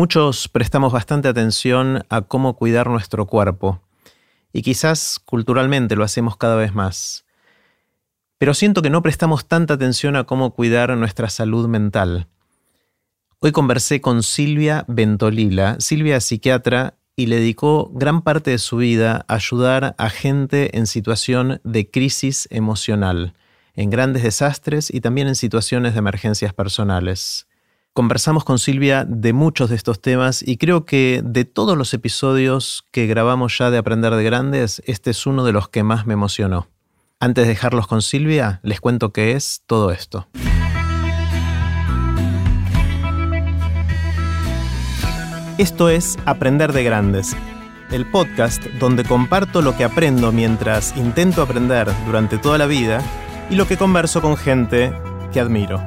Muchos prestamos bastante atención a cómo cuidar nuestro cuerpo, y quizás culturalmente lo hacemos cada vez más. Pero siento que no prestamos tanta atención a cómo cuidar nuestra salud mental. Hoy conversé con Silvia Ventolila. Silvia es psiquiatra y le dedicó gran parte de su vida a ayudar a gente en situación de crisis emocional, en grandes desastres y también en situaciones de emergencias personales. Conversamos con Silvia de muchos de estos temas y creo que de todos los episodios que grabamos ya de Aprender de Grandes, este es uno de los que más me emocionó. Antes de dejarlos con Silvia, les cuento qué es todo esto. Esto es Aprender de Grandes, el podcast donde comparto lo que aprendo mientras intento aprender durante toda la vida y lo que converso con gente que admiro.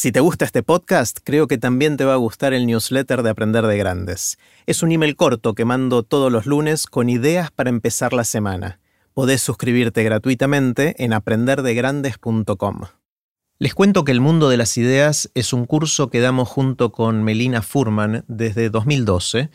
Si te gusta este podcast, creo que también te va a gustar el newsletter de Aprender de Grandes. Es un email corto que mando todos los lunes con ideas para empezar la semana. Podés suscribirte gratuitamente en aprenderdegrandes.com. Les cuento que El Mundo de las Ideas es un curso que damos junto con Melina Furman desde 2012,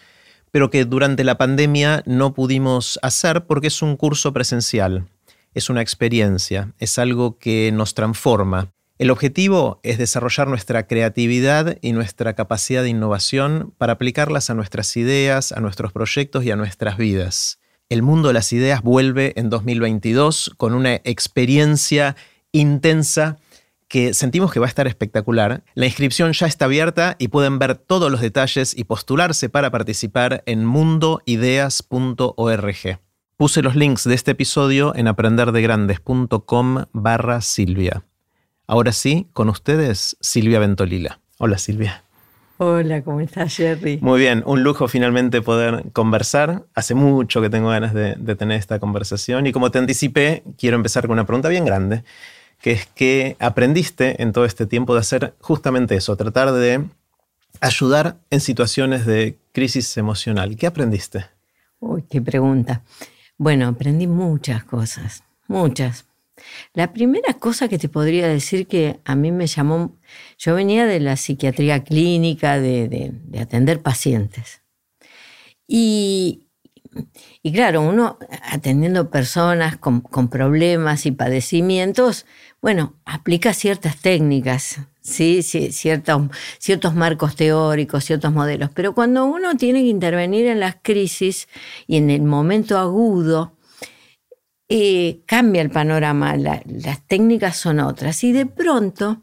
pero que durante la pandemia no pudimos hacer porque es un curso presencial. Es una experiencia, es algo que nos transforma el objetivo es desarrollar nuestra creatividad y nuestra capacidad de innovación para aplicarlas a nuestras ideas, a nuestros proyectos y a nuestras vidas. El mundo de las ideas vuelve en 2022 con una experiencia intensa que sentimos que va a estar espectacular. La inscripción ya está abierta y pueden ver todos los detalles y postularse para participar en mundoideas.org. Puse los links de este episodio en aprenderdegrandes.com barra Silvia. Ahora sí, con ustedes, Silvia Ventolila. Hola Silvia. Hola, ¿cómo estás, Jerry? Muy bien, un lujo finalmente poder conversar. Hace mucho que tengo ganas de, tener esta conversación y como te anticipé, quiero empezar con una pregunta bien grande, que es qué aprendiste en todo este tiempo de hacer justamente eso, tratar de ayudar en situaciones de crisis emocional. ¿Qué aprendiste? Uy, qué pregunta. Bueno, aprendí muchas cosas, muchas. La primera cosa que te podría decir que a mí me llamó, yo venía de la psiquiatría clínica, de, atender pacientes. Y, claro, uno atendiendo personas con, problemas y padecimientos, bueno, aplica ciertas técnicas, ¿sí? ciertos, ciertos marcos teóricos, ciertos modelos. Pero cuando uno tiene que intervenir en las crisis y en el momento agudo, eh, cambia el panorama, las técnicas son otras. Y de pronto,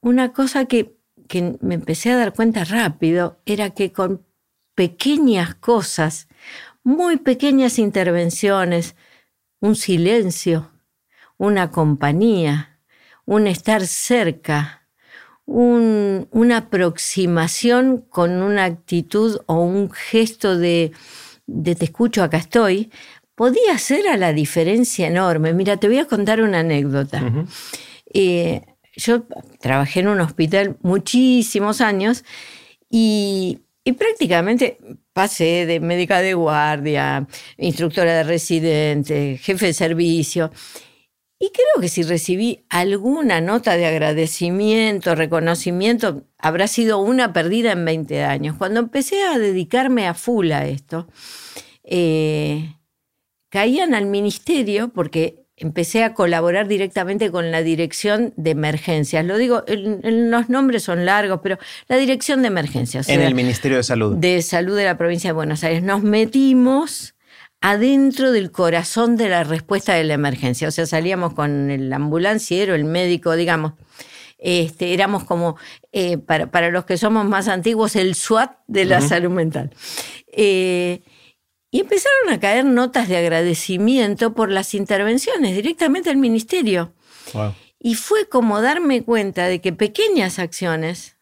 una cosa que, que me empecé a dar cuenta rápido era que con pequeñas cosas, muy pequeñas intervenciones, un silencio, una compañía, un estar cerca, una aproximación con una actitud o un gesto de, de te escucho, acá estoy, podía ser a la diferencia enorme. Mira, te voy a contar una anécdota. Eh, yo trabajé en un hospital muchísimos años y, prácticamente pasé de médica de guardia, instructora de residente, jefe de servicio. Y creo que si recibí alguna nota de agradecimiento, reconocimiento, habrá sido una perdida en 20 años. Cuando empecé a dedicarme a full a esto, eh, caían al ministerio porque empecé a colaborar directamente con la dirección de emergencias. Lo digo, los nombres son largos, pero la dirección de emergencias. En el Ministerio de Salud. De Salud de la provincia de Buenos Aires. Nos metimos adentro del corazón de la respuesta de la emergencia. O sea, salíamos con el ambulanciero, el médico, digamos. Este, éramos como, eh, para, los que somos más antiguos, el SWAT de la salud mental. Eh, y empezaron a caer notas de agradecimiento por las intervenciones directamente al ministerio. Y fue como darme cuenta de que pequeñas acciones,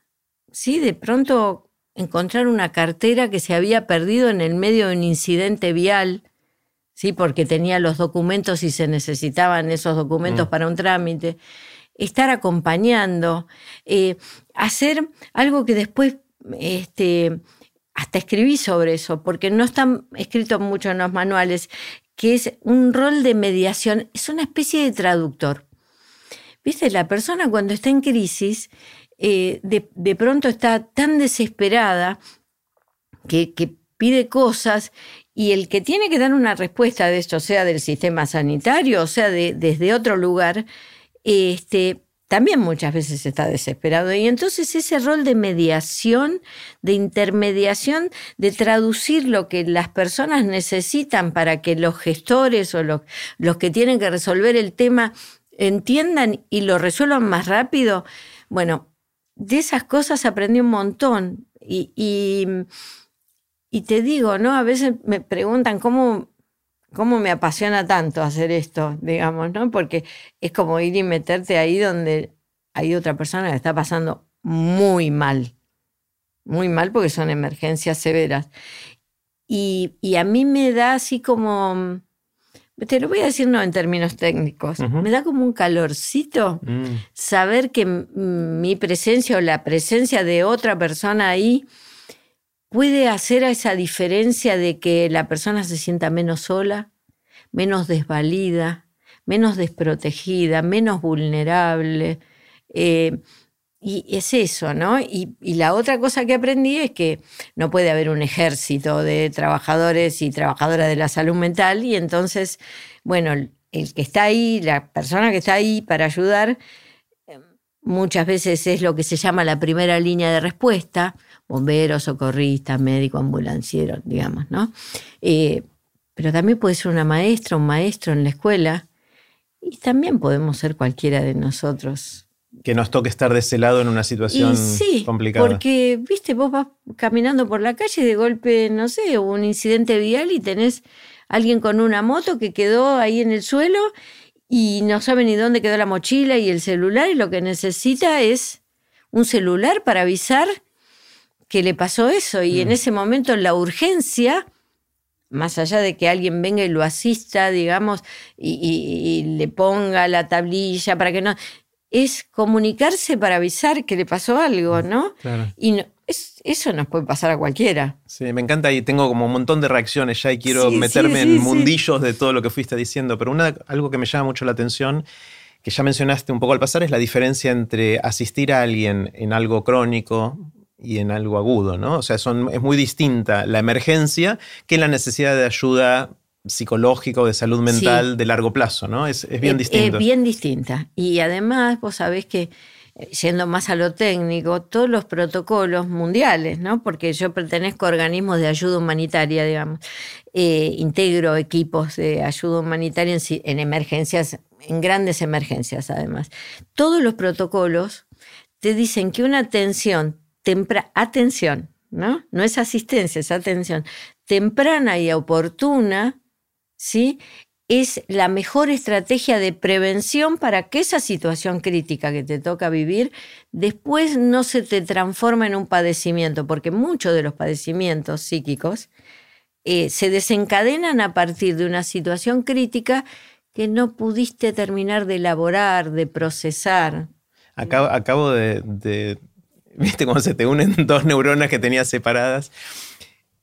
¿sí? de pronto encontrar una cartera que se había perdido en el medio de un incidente vial, ¿sí? porque tenía los documentos y se necesitaban esos documentos mm. para un trámite, estar acompañando, eh, hacer algo que después este, hasta escribí sobre eso, porque no están escritos mucho en los manuales, que es un rol de mediación, es una especie de traductor. Viste, la persona cuando está en crisis eh, de, pronto está tan desesperada que, pide cosas y el que tiene que dar una respuesta de esto, sea del sistema sanitario, o sea de, desde otro lugar, este, también muchas veces está desesperado. Y entonces ese rol de mediación, de intermediación, de traducir lo que las personas necesitan para que los gestores o los, los que tienen que resolver el tema entiendan y lo resuelvan más rápido, bueno, de esas cosas aprendí un montón. Y, y, te digo, ¿no? A veces me preguntan cómo, cómo me apasiona tanto hacer esto, digamos, ¿no? Porque es como ir y meterte ahí donde hay otra persona que está pasando muy mal. Muy mal porque son emergencias severas. Y, y a mí me da así como te lo voy a decir no en términos técnicos, me da como un calorcito mm. saber que mi presencia o la presencia de otra persona ahí puede hacer esa diferencia de que la persona se sienta menos sola, menos desvalida, menos desprotegida, menos vulnerable. Eh, y es eso, ¿no? Y, la otra cosa que aprendí es que no puede haber un ejército de trabajadores y trabajadoras de la salud mental y entonces, bueno, el que está ahí, la persona que está ahí para ayudar, muchas veces es lo que se llama la primera línea de respuesta, bomberos, socorristas, médico, ambulanciero, digamos, ¿no? Eh, pero también puede ser una maestra, un maestro en la escuela y también podemos ser cualquiera de nosotros que nos toque estar de ese lado en una situación sí, complicada. Porque, viste, vos vas caminando por la calle y de golpe, no sé, hubo un incidente vial y tenés alguien con una moto que quedó ahí en el suelo y no sabe ni dónde quedó la mochila y el celular y lo que necesita es un celular para avisar que le pasó eso. Y en mm. ese momento la urgencia, más allá de que alguien venga y lo asista, digamos, y le ponga la tablilla para que no es comunicarse para avisar que le pasó algo, ¿no? Claro. Y eso nos puede pasar a cualquiera. Sí, me encanta y tengo como un montón de reacciones ya y quiero meterme en mundillos de todo lo que fuiste diciendo, pero una, algo que me llama mucho la atención, que ya mencionaste un poco al pasar, es la diferencia entre asistir a alguien en algo crónico y en algo agudo, ¿no? O sea, son, es muy distinta la emergencia que la necesidad de ayuda psicológico, de salud mental de largo plazo, ¿no? Es, bien distinto. Es bien distinta. Y además, vos sabés que, yendo más a lo técnico, todos los protocolos mundiales, ¿no? Porque yo pertenezco a organismos de ayuda humanitaria, digamos, eh, integro equipos de ayuda humanitaria en, emergencias, en grandes emergencias además. Todos los protocolos te dicen que una atención, atención, ¿no? No es asistencia, es atención temprana y oportuna ¿sí? Es la mejor estrategia de prevención para que esa situación crítica que te toca vivir después no se te transforme en un padecimiento, porque muchos de los padecimientos psíquicos eh, se desencadenan a partir de una situación crítica que no pudiste terminar de elaborar, de procesar. Acabo, de, de, ¿Viste cómo se te unen dos neuronas que tenías separadas?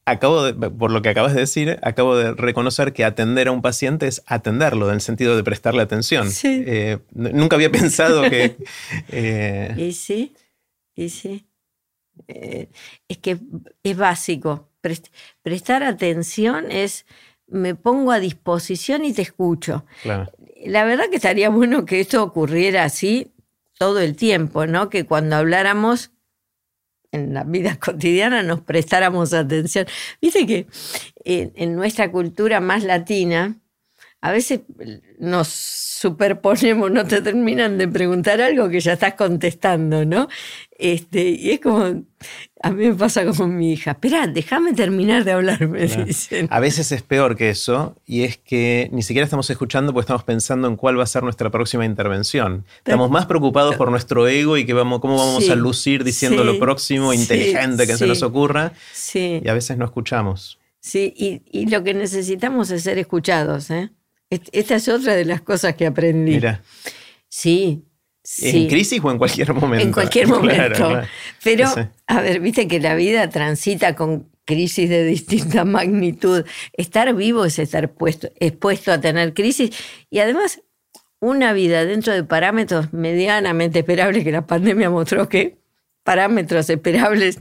Acabo de, por lo que acabas de decir, acabo de reconocer que atender a un paciente es atenderlo, en el sentido de prestarle atención. Eh, nunca había pensado que... Eh, y sí, y sí. Eh, es que es básico. prestar atención es, me pongo a disposición y te escucho. La verdad que estaría bueno que esto ocurriera así todo el tiempo, ¿no? Que cuando habláramos en la vida cotidiana nos prestáramos atención. Viste que en, nuestra cultura más latina, a veces nos superponemos, no te terminan de preguntar algo que ya estás contestando, ¿no? Este, y es como, a mí me pasa como mi hija, espera, déjame terminar de hablar, me dicen. A veces es peor que eso, y es que ni siquiera estamos escuchando porque estamos pensando en cuál va a ser nuestra próxima intervención. Estamos más preocupados por nuestro ego y que vamos, cómo vamos a lucir diciendo lo próximo inteligente que se nos ocurra, y a veces no escuchamos. Sí, y, y lo que necesitamos es ser escuchados, ¿eh? Esta es otra de las cosas que aprendí. Mira. Sí. ¿En crisis o en cualquier momento? En cualquier momento. Pero, a ver, viste que la vida transita con crisis de distinta magnitud. Estar vivo es estar puesto, expuesto a tener crisis. Y además, una vida dentro de parámetros medianamente esperables que la pandemia mostró que parámetros esperables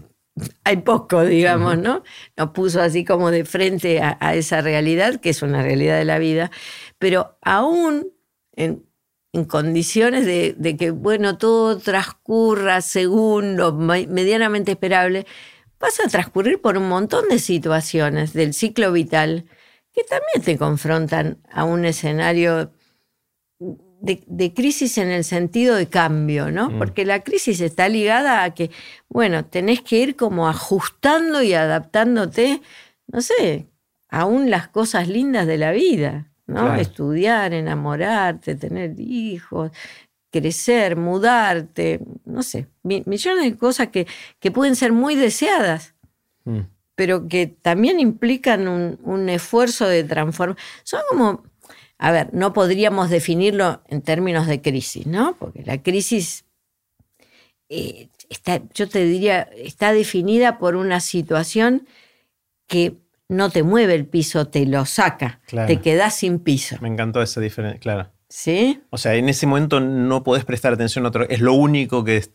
hay poco, digamos, ¿no? Nos puso así como de frente a, esa realidad, que es una realidad de la vida, pero aún en, condiciones de, de, que, bueno, todo transcurra según lo medianamente esperable, vas a transcurrir por un montón de situaciones del ciclo vital que también te confrontan a un escenario de, crisis en el sentido de cambio, ¿no? Mm. Porque la crisis está ligada a que, bueno, tenés que ir como ajustando y adaptándote, no sé, aún las cosas lindas de la vida, ¿no? Estudiar, enamorarte, tener hijos, crecer, mudarte, no sé, millones de cosas que, que pueden ser muy deseadas, mm. pero que también implican un, un esfuerzo de transformación. Son como a ver, no podríamos definirlo en términos de crisis, ¿no? Porque la crisis eh, está, yo te diría, está definida por una situación que no te mueve el piso, te lo saca, te quedas sin piso. Me encantó esa diferencia, claro. ¿Sí? O sea, en ese momento no podés prestar atención a otro, es lo único que es,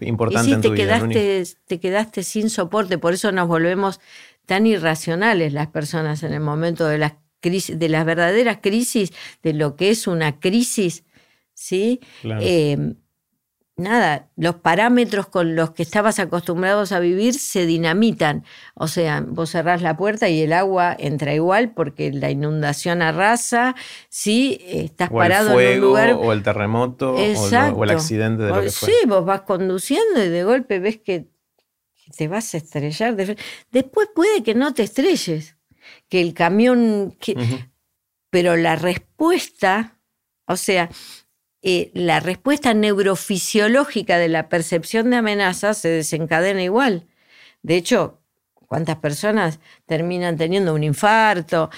importante en tu te vida. Quedaste, te quedaste sin soporte, por eso nos volvemos tan irracionales las personas en el momento de las de las verdaderas crisis, de lo que es una crisis, ¿sí? Em, nada, los parámetros con los que estabas acostumbrados a vivir se dinamitan. O sea, vos cerrás la puerta y el agua entra igual porque la inundación arrasa, ¿sí? Estás parado en un lugar. O el terremoto, o, el accidente de lo que fue. Sí, vos vas conduciendo y de golpe ves que te vas a estrellar. Después puede que no te estrelles que el camión... Pero la respuesta, o sea, eh, la respuesta neurofisiológica de la percepción de amenaza se desencadena igual. De hecho, ¿cuántas personas terminan teniendo un infarto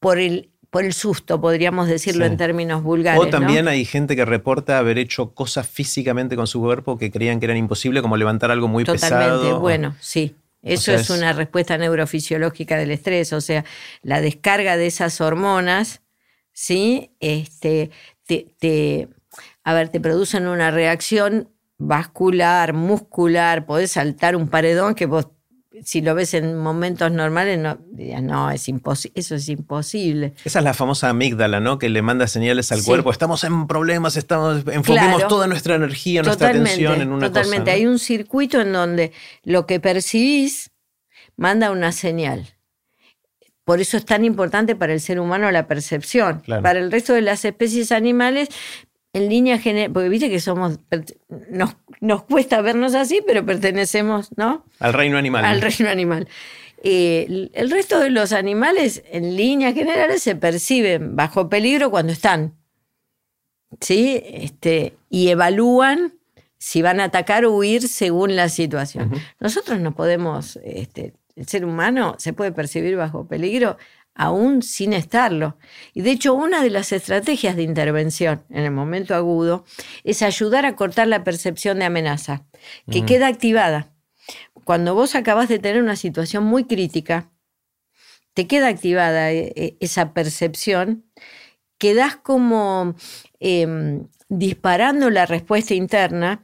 por el, por el susto, podríamos decirlo en términos vulgares? O también hay gente que reporta haber hecho cosas físicamente con su cuerpo que creían que eran imposible, como levantar algo muy pesado. Totalmente, bueno, sí. Eso es, una respuesta neurofisiológica del estrés, o sea, la descarga de esas hormonas, ¿sí? Este, te, a ver, te producen una reacción vascular, muscular, podés saltar un paredón que vos si lo ves en momentos normales, no, no, es imposible, eso es imposible. Esa es la famosa amígdala, ¿no? Que le manda señales al cuerpo, estamos en problemas, estamos, enfoquemos toda nuestra energía, nuestra atención en una totalmente. Hay un circuito en donde lo que percibís manda una señal. Por eso es tan importante para el ser humano la percepción. Para el resto de las especies animales en línea general, porque viste que somos, nos, nos, cuesta vernos así, pero pertenecemos, ¿no? Al reino animal. Al reino animal. Eh, el resto de los animales, en líneas generales, se perciben bajo peligro cuando están. ¿Sí? Este, y evalúan si van a atacar o huir según la situación. Nosotros no podemos, este, el ser humano se puede percibir bajo peligro aún sin estarlo. Y de hecho, una de las estrategias de intervención en el momento agudo es ayudar a cortar la percepción de amenaza, que queda activada. Cuando vos acabas de tener una situación muy crítica, te queda activada eh, eh, esa percepción, quedás como em, disparando la respuesta interna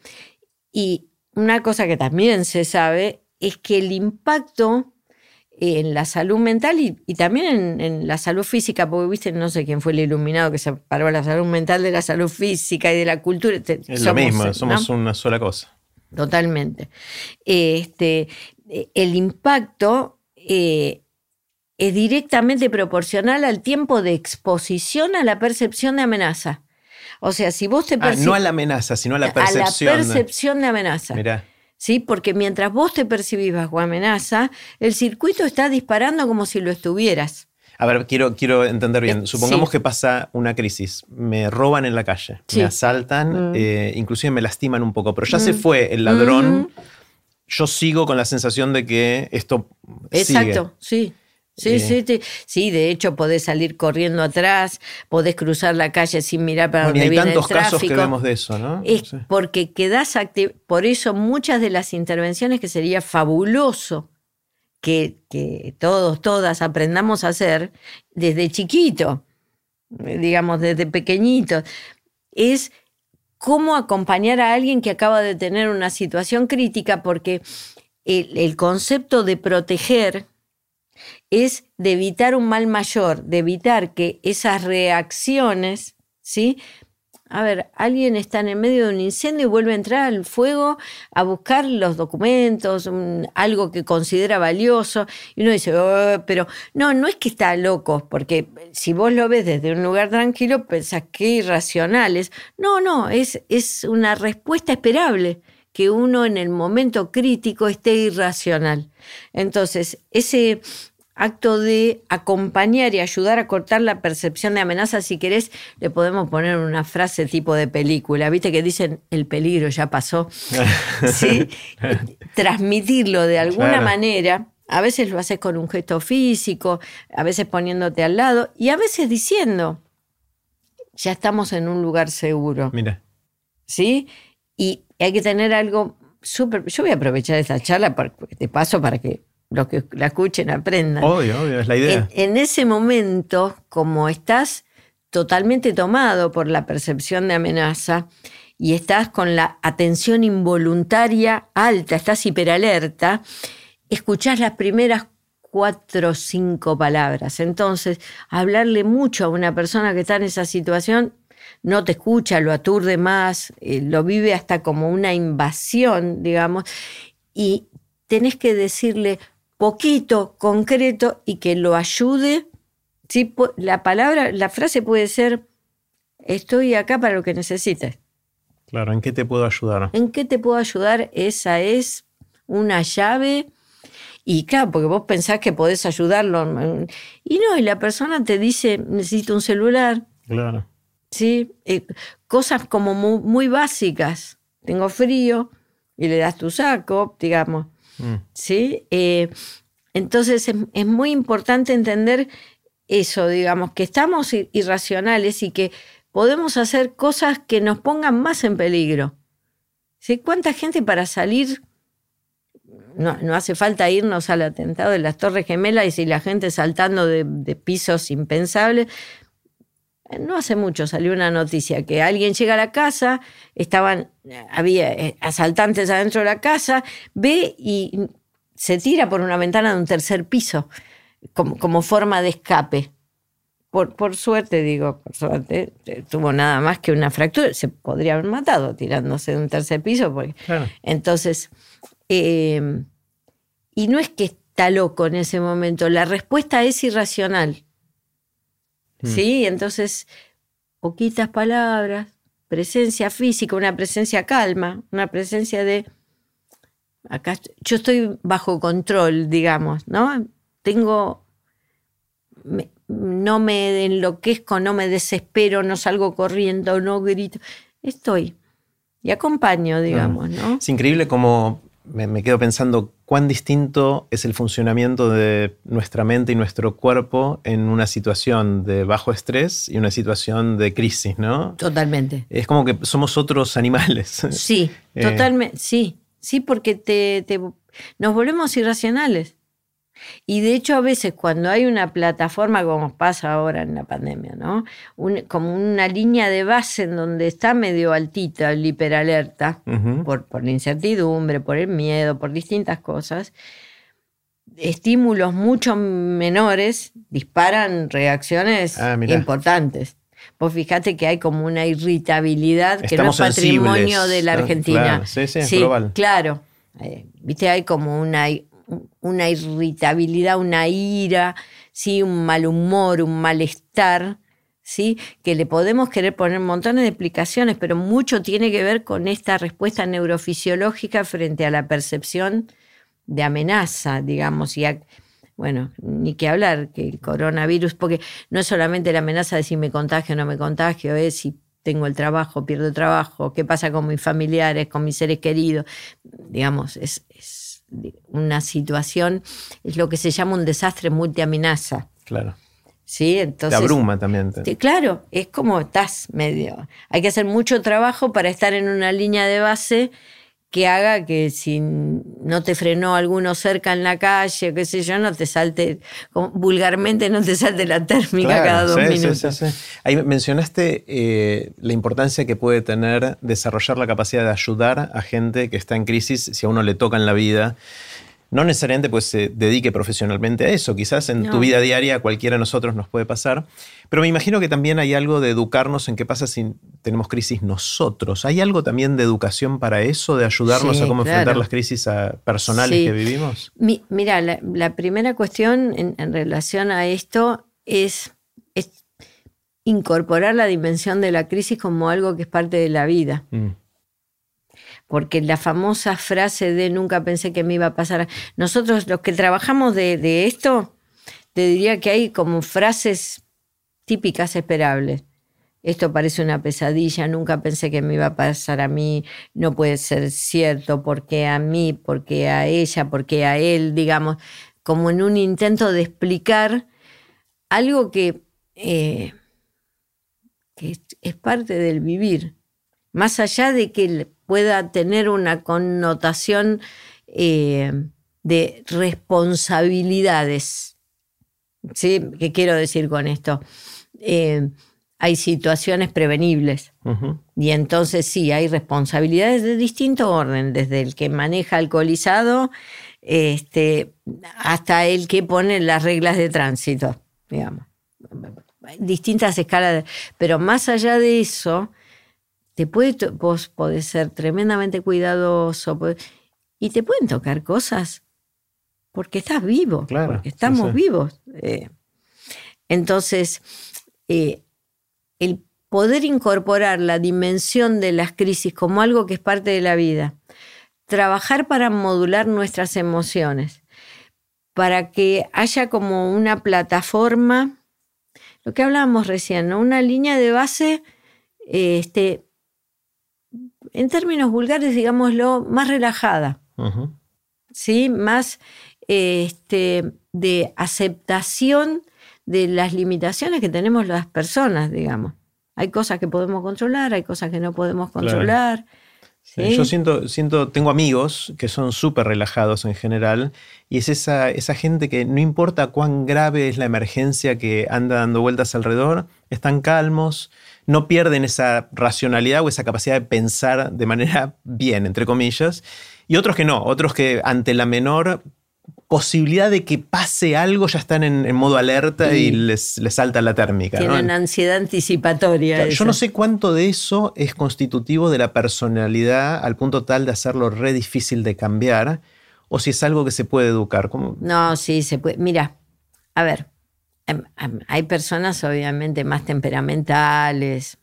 y una cosa que también se sabe es que el impacto en la salud mental y, también en, la salud física, porque viste, no sé quién fue el iluminado que separó la salud mental de la salud física y de la cultura. Es lo mismo, somos una sola cosa. Totalmente. Este, el impacto eh, es directamente proporcional al tiempo de exposición a la percepción de amenaza. O sea, si vos te ah, no a la amenaza, sino a la percepción. A la percepción de amenaza. Mirá. ¿Sí? Porque mientras vos te percibís bajo amenaza, el circuito está disparando como si lo estuvieras. A ver, quiero, quiero entender bien. Supongamos que pasa una crisis. Me roban en la calle, me asaltan, mm. eh, inclusive me lastiman un poco, pero ya se mm. fue el ladrón. Mm. Yo sigo con la sensación de que esto. Exacto, sí. Sí, sí, sí, sí, de hecho podés salir corriendo atrás, podés cruzar la calle sin mirar para dónde viene el tráfico. Hay tantos casos que vemos de eso, ¿no? Es porque quedás activo. Por eso muchas de las intervenciones que sería fabuloso que, que todos, todas aprendamos a hacer desde chiquito, digamos, desde pequeñitos, es cómo acompañar a alguien que acaba de tener una situación crítica, porque el, el concepto de proteger es de evitar un mal mayor, de evitar que esas reacciones, ¿sí? A ver, alguien está en el medio de un incendio y vuelve a entrar al fuego a buscar los documentos, algo que considera valioso, y uno dice, oh", pero no, no es que está loco, porque si vos lo ves desde un lugar tranquilo, pensás que irracionales. No, no, es, es una respuesta esperable que uno en el momento crítico esté irracional. Entonces, ese, acto de acompañar y ayudar a cortar la percepción de amenaza, si querés, le podemos poner una frase tipo de película, viste que dicen el peligro ya pasó. ¿Sí? Transmitirlo de alguna manera. A veces lo haces con un gesto físico, a veces poniéndote al lado y a veces diciendo, ya estamos en un lugar seguro. Mira. ¿Sí? Y hay que tener algo súper... Yo voy a aprovechar esta charla de paso para que los que la escuchen aprendan. Obvio, obvio, es la idea. En, ese momento, como estás totalmente tomado por la percepción de amenaza y estás con la atención involuntaria alta, estás hiperalerta, escuchás las primeras cuatro o cinco palabras. Entonces, hablarle mucho a una persona que está en esa situación no te escucha, lo aturde más, eh, lo vive hasta como una invasión, digamos, y tenés que decirle, poquito, concreto y que lo ayude. ¿sí? La palabra, la frase puede ser, estoy acá para lo que necesites. Claro, ¿en qué te puedo ayudar? ¿En qué te puedo ayudar? Esa es una llave. Y claro, porque vos pensás que podés ayudarlo. Y no, y la persona te dice, necesito un celular. Claro. ¿Sí? Eh, cosas como muy básicas. Tengo frío y le das tu saco, digamos. Mm. ¿Sí? Eh, entonces es, muy importante entender eso, digamos, que estamos irracionales y que podemos hacer cosas que nos pongan más en peligro. ¿Sí? ¿Cuánta gente para salir no, hace falta irnos al atentado de las Torres Gemelas y la gente saltando de, pisos impensables. No hace mucho salió una noticia que alguien llega a la casa, estaban, había eh, asaltantes adentro de la casa, ve y se tira por una ventana de un tercer piso como, como forma de escape. Por, por, suerte, digo, por suerte, eh, tuvo nada más que una fractura. Se podría haber matado tirándose de un tercer piso. Porque, Entonces, eh, y no es que está loco en ese momento, la respuesta es irracional. Mm. Sí, entonces, poquitas palabras, presencia física, una presencia calma, una presencia de, acá yo estoy bajo control, digamos, ¿no? Tengo, no me enloquezco, no me desespero, no salgo corriendo, no grito, estoy y acompaño, digamos, ¿no? Es increíble como me, quedo pensando cuán distinto es el funcionamiento de nuestra mente y nuestro cuerpo en una situación de bajo estrés y una situación de crisis, ¿no? Totalmente. Es como que somos otros animales. Sí, eh, totalmente, sí, sí, porque te, nos volvemos irracionales. Y de hecho a veces cuando hay una plataforma como pasa ahora en la pandemia, ¿no? como una línea de base en donde está medio altita el hiperalerta por, por la incertidumbre, por el miedo, por distintas cosas, estímulos mucho menores disparan reacciones ah, importantes. Vos fíjate que hay como una irritabilidad que no es patrimonio de la Argentina. Claro, sí, sí, global. claro. Eh, viste, hay como una una irritabilidad, una ira, ¿sí? un mal humor, un malestar, ¿sí? que le podemos querer poner montones de explicaciones, pero mucho tiene que ver con esta respuesta neurofisiológica frente a la percepción de amenaza, digamos, y bueno, ni que hablar que el coronavirus, porque no es solamente la amenaza de si me contagio o no me contagio, es si tengo el trabajo, pierdo el trabajo, qué pasa con mis familiares, con mis seres queridos, digamos, es una situación, es lo que se llama un desastre multiamenaza. Claro. ¿Sí? Entonces, Te abruma también. claro, es como estás medio. Hay que hacer mucho trabajo para estar en una línea de base que haga que si no te frenó alguno cerca en la calle, qué sé yo, no te salte, vulgarmente no te salte la térmica cada dos minutos. Ahí mencionaste eh, la importancia que puede tener desarrollar la capacidad de ayudar a gente que está en crisis si a uno le toca en la vida no necesariamente pues se dedique profesionalmente a eso, quizás en tu vida diaria cualquiera de nosotros nos puede pasar, pero me imagino que también hay algo de educarnos en qué pasa si tenemos crisis nosotros. ¿Hay algo también de educación para eso, de ayudarnos a cómo enfrentar las crisis personales que vivimos? mira, la, primera cuestión en, relación a esto es, incorporar la dimensión de la crisis como algo que es parte de la vida. Mm porque la famosa frase de nunca pensé que me iba a pasar. Nosotros los que trabajamos de, esto, te diría que hay como frases típicas esperables. Esto parece una pesadilla, nunca pensé que me iba a pasar a mí, no puede ser cierto, porque a mí, porque a ella, porque a él, digamos, como en un intento de explicar algo que, eh, que es parte del vivir, más allá de que pueda tener una connotación eh, de responsabilidades. ¿Sí? ¿Qué quiero decir con esto? Eh, hay situaciones prevenibles y entonces sí, hay responsabilidades de distinto orden, desde el que maneja alcoholizado este, hasta el que pone las reglas de tránsito, digamos. Distintas escalas, pero más allá de eso, te puede, vos podés ser tremendamente cuidadoso y te pueden tocar cosas porque estás vivo, porque estamos vivos. Eh. entonces, eh, el poder incorporar la dimensión de las crisis como algo que es parte de la vida, trabajar para modular nuestras emociones, para que haya como una plataforma, lo que hablábamos recién, una línea de base este, en términos vulgares, digámoslo, más relajada, ¿sí? más este, de aceptación de las limitaciones que tenemos las personas, digamos. Hay cosas que podemos controlar, hay cosas que no podemos controlar. Yo siento, siento, tengo amigos que son súper relajados en general y es esa, esa gente que no importa cuán grave es la emergencia que anda dando vueltas alrededor, están calmos, no pierden esa racionalidad o esa capacidad de pensar de manera bien, entre comillas, y otros que no, otros que ante la menor posibilidad de que pase algo ya están en, modo alerta y, les, les, salta la térmica. Tienen ansiedad anticipatoria. yo no sé cuánto de eso es constitutivo de la personalidad al punto tal de hacerlo re difícil de cambiar o si es algo que se puede educar. No, sí, se puede. Mira, a ver, hay personas obviamente más temperamentales,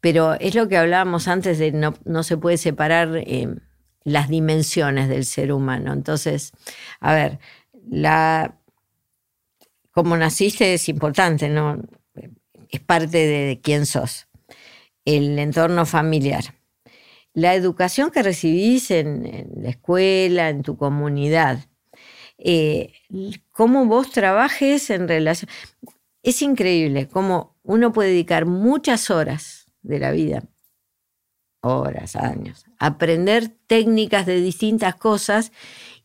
pero es lo que hablábamos antes de no, no se puede separar em, las dimensiones del ser humano. Entonces, a ver, la, como naciste es importante, ¿no? Es parte de quién sos. El entorno familiar. La educación que recibís en, la escuela, en tu comunidad. Eh, cómo vos trabajes en relación. Es increíble cómo uno puede dedicar muchas horas de la vida horas, años, aprender técnicas de distintas cosas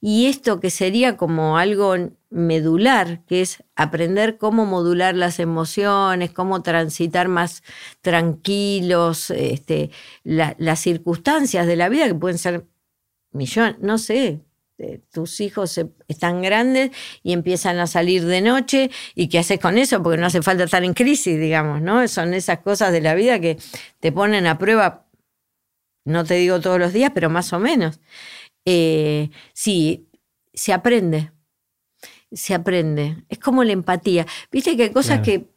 y esto que sería como algo medular, que es aprender cómo modular las emociones, cómo transitar más tranquilos este, las circunstancias de la vida, que pueden ser millones, no sé, tus hijos están grandes y empiezan a salir de noche y qué haces con eso porque no hace falta estar en crisis, digamos, ¿no? Son esas cosas de la vida que te ponen a prueba no te digo todos los días, pero más o menos. Eh, sí, se aprende. Se aprende. Es como la empatía. Viste que hay cosas que.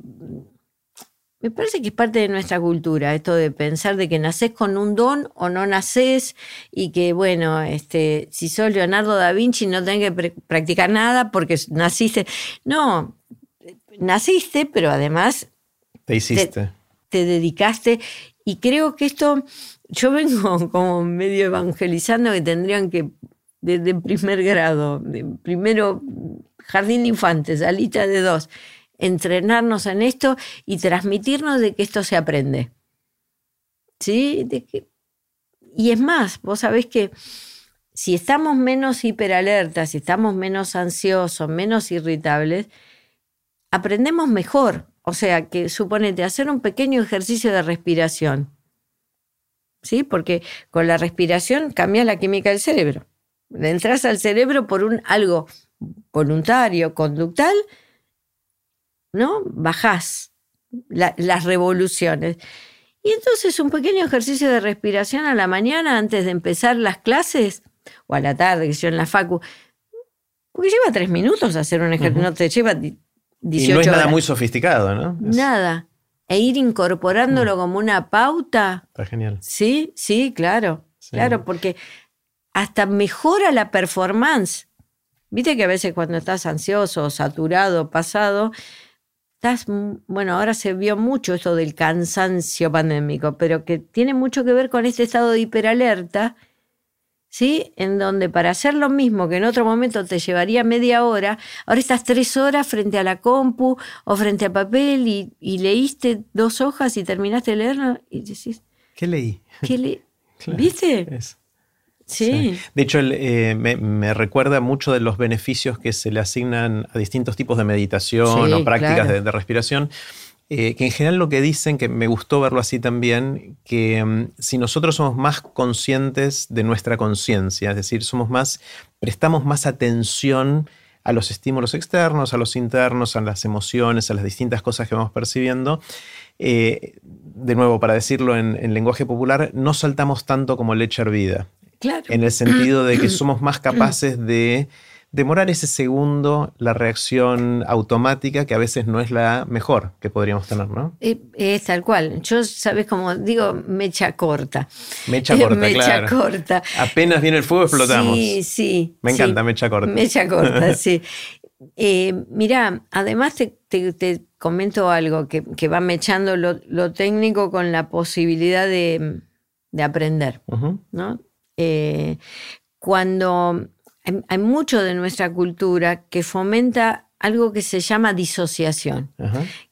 Me parece que es parte de nuestra cultura, esto de pensar de que nacés con un don o no nacés y que, bueno, este, si sos Leonardo da Vinci no tenés que practicar nada porque naciste. No, naciste, pero además. Te hiciste. te dedicaste. Y creo que esto yo vengo como medio evangelizando que tendrían que, desde primer grado, primero jardín de infantes, alita de dos, entrenarnos en esto y transmitirnos de que esto se aprende. ¿Sí? De que y es más, vos sabés que si estamos menos hiperalertas, si estamos menos ansiosos, menos irritables, aprendemos mejor. O sea, que suponete hacer un pequeño ejercicio de respiración. ¿Sí? Porque con la respiración cambia la química del cerebro. Entras al cerebro por un algo voluntario, conductal, ¿no? Bajás las revoluciones. Y entonces un pequeño ejercicio de respiración a la mañana antes de empezar las clases, o a la tarde, que yo en la facu, porque lleva tres minutos hacer un ejercicio, no te lleva 18 y no es nada muy sofisticado, ¿no? Nada. E ir incorporándolo mm. como una pauta. Está genial. Sí, sí, claro. Claro, porque hasta mejora la performance. Viste que a veces cuando estás ansioso, saturado, pasado, estás, bueno, ahora se vio mucho esto del cansancio pandémico, pero que tiene mucho que ver con este estado de hiperalerta, ¿sí? En donde para hacer lo mismo que en otro momento te llevaría media hora, ahora estás tres horas frente a la compu o frente al papel y, leíste dos hojas y terminaste de leerlo y decís... ¿Qué leí? ¿Qué leí? ¿Viste? Sí. De hecho, eh, me, recuerda mucho de los beneficios que se le asignan a distintos tipos de meditación o prácticas de, respiración. Eh, que en general lo que dicen, que me gustó verlo así también, que mm, si nosotros somos más conscientes de nuestra conciencia, es decir, somos más, prestamos más atención a los estímulos externos, a los internos, a las emociones, a las distintas cosas que vamos percibiendo, eh, de nuevo, para decirlo en, en, lenguaje popular, no saltamos tanto como leche hervida. En el sentido de que somos más capaces de demorar ese segundo la reacción automática que a veces no es la mejor que podríamos tener, ¿no? Eh, es tal cual. Yo, ¿sabes cómo digo? Mecha corta. Mecha corta, mecha corta. Apenas viene el fuego, explotamos. Sí, sí. Me encanta mecha corta. Mecha corta, sí. Eh, mira, además te, comento algo que, va mechando lo, técnico con la posibilidad de, aprender, ¿no? Eh, cuando hay, mucho de nuestra cultura que fomenta algo que se llama disociación,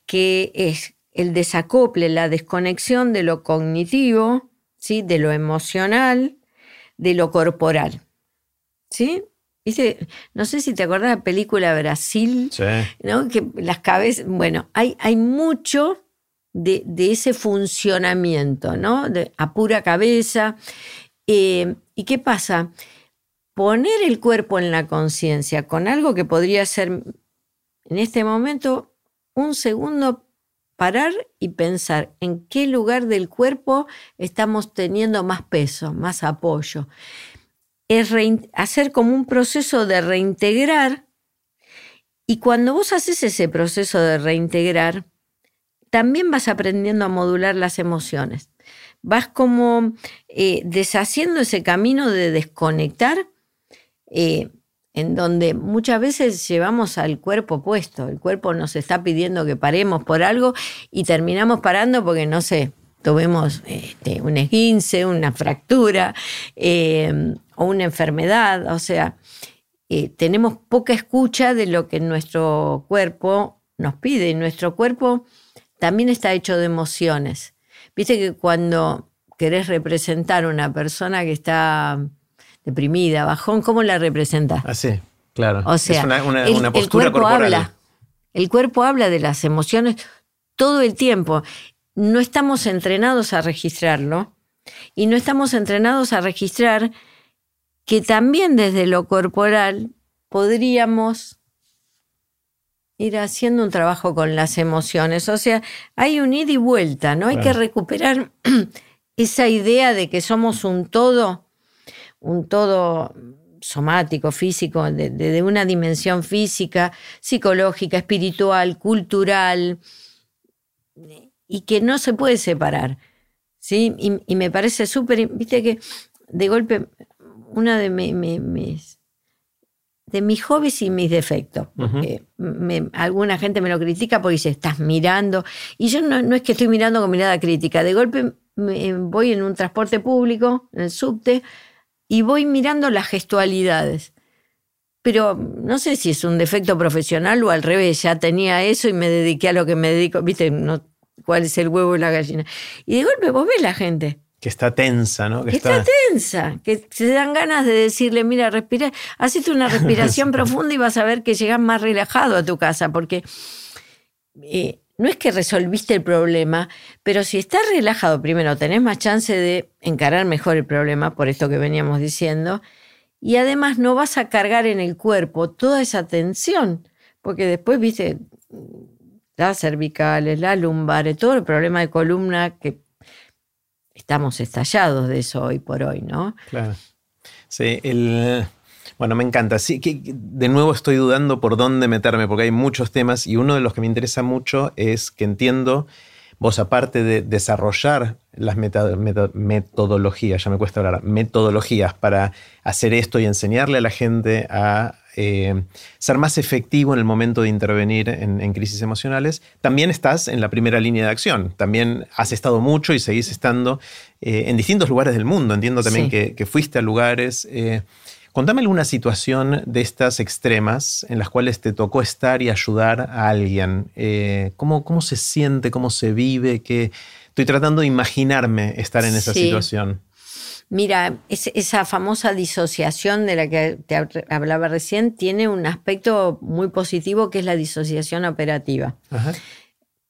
que es el desacople, la desconexión de lo cognitivo, ¿sí? de lo emocional, de lo corporal. ¿Sí? No sé si te acuerdas de la película Brasil, ¿no? que las cabezas, bueno, hay, hay mucho de, ese funcionamiento, ¿no? De, a pura cabeza. Eh, ¿Y qué pasa? Poner el cuerpo en la conciencia con algo que podría ser en este momento un segundo parar y pensar en qué lugar del cuerpo estamos teniendo más peso, más apoyo. Es hacer como un proceso de reintegrar y cuando vos haces ese proceso de reintegrar, también vas aprendiendo a modular las emociones vas como eh, deshaciendo ese camino de desconectar, eh, en donde muchas veces llevamos al cuerpo puesto, el cuerpo nos está pidiendo que paremos por algo y terminamos parando porque no sé, tuvimos este, un esguince, una fractura eh, o una enfermedad, o sea, tenemos poca escucha de lo que nuestro cuerpo nos pide. Y nuestro cuerpo también está hecho de emociones. Viste que cuando querés representar a una persona que está deprimida, bajón, ¿cómo la representas? Así, ah, claro. O sea, es una, postura el cuerpo habla. El cuerpo habla de las emociones todo el tiempo. No estamos entrenados a registrarlo y no estamos entrenados a registrar que también desde lo corporal podríamos ir haciendo un trabajo con las emociones. O sea, hay un ida y vuelta, ¿no? Hay que recuperar esa idea de que somos un todo, un todo somático, físico, de, una dimensión física, psicológica, espiritual, cultural, y que no se puede separar. ¿sí? Y, me parece súper, viste que de golpe una de mis de mis hobbies y mis defectos. alguna gente me lo critica porque dice, estás mirando. Y yo no, es que estoy mirando con mirada crítica. De golpe voy en un transporte público, en el subte, y voy mirando las gestualidades. Pero no sé si es un defecto profesional o al revés, ya tenía eso y me dediqué a lo que me dedico. ¿Viste? No, ¿Cuál es el huevo y la gallina? Y de golpe vos ves la gente Que está tensa, ¿no? Que, está... tensa, que se dan ganas de decirle, mira, respira, hacete una respiración profunda y vas a ver que llegas más relajado a tu casa, porque eh, no es que resolviste el problema, pero si estás relajado, primero tenés más chance de encarar mejor el problema, por esto que veníamos diciendo, y además no vas a cargar en el cuerpo toda esa tensión, porque después, viste, las cervicales, las lumbares, todo el problema de columna que estamos estallados de eso hoy por hoy, ¿no? Claro. Sí, el, bueno, me encanta. Sí, que, de nuevo estoy dudando por dónde meterme, porque hay muchos temas y uno de los que me interesa mucho es que entiendo, vos aparte de desarrollar las metodologías, ya me cuesta hablar, metodologías para hacer esto y enseñarle a la gente a eh, ser más efectivo en el momento de intervenir en, crisis emocionales, también estás en la primera línea de acción. También has estado mucho y seguís estando eh, en distintos lugares del mundo. Entiendo también que, fuiste a lugares. Eh, contame alguna situación de estas extremas en las cuales te tocó estar y ayudar a alguien. ¿cómo, ¿cómo, se siente? ¿Cómo se vive? que Estoy tratando de imaginarme estar en esa situación. Mira, esa famosa disociación de la que te hablaba recién tiene un aspecto muy positivo que es la disociación operativa,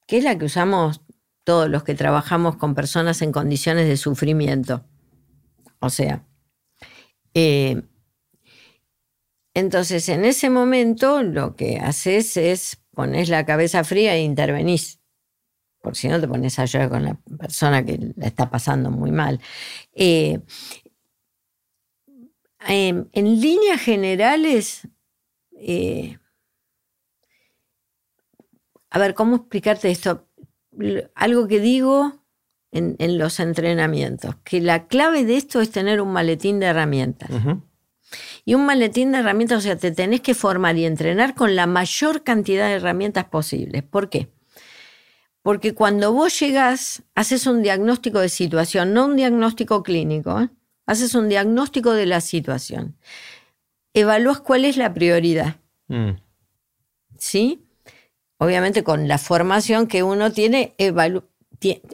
que es la que usamos todos los que trabajamos con personas en condiciones de sufrimiento. O sea, eh, entonces en ese momento lo que haces es pones la cabeza fría e intervenís porque si no te pones a llorar con la persona que la está pasando muy mal. Eh, en, líneas generales, eh, a ver, ¿cómo explicarte esto? Algo que digo en, los entrenamientos, que la clave de esto es tener un maletín de herramientas. Y un maletín de herramientas, o sea, te tenés que formar y entrenar con la mayor cantidad de herramientas posibles. ¿Por qué? Porque cuando vos llegás, haces un diagnóstico de situación, no un diagnóstico clínico, ¿eh? haces un diagnóstico de la situación. Evalúas cuál es la prioridad. Mm. ¿Sí? Obviamente con la formación que uno tiene,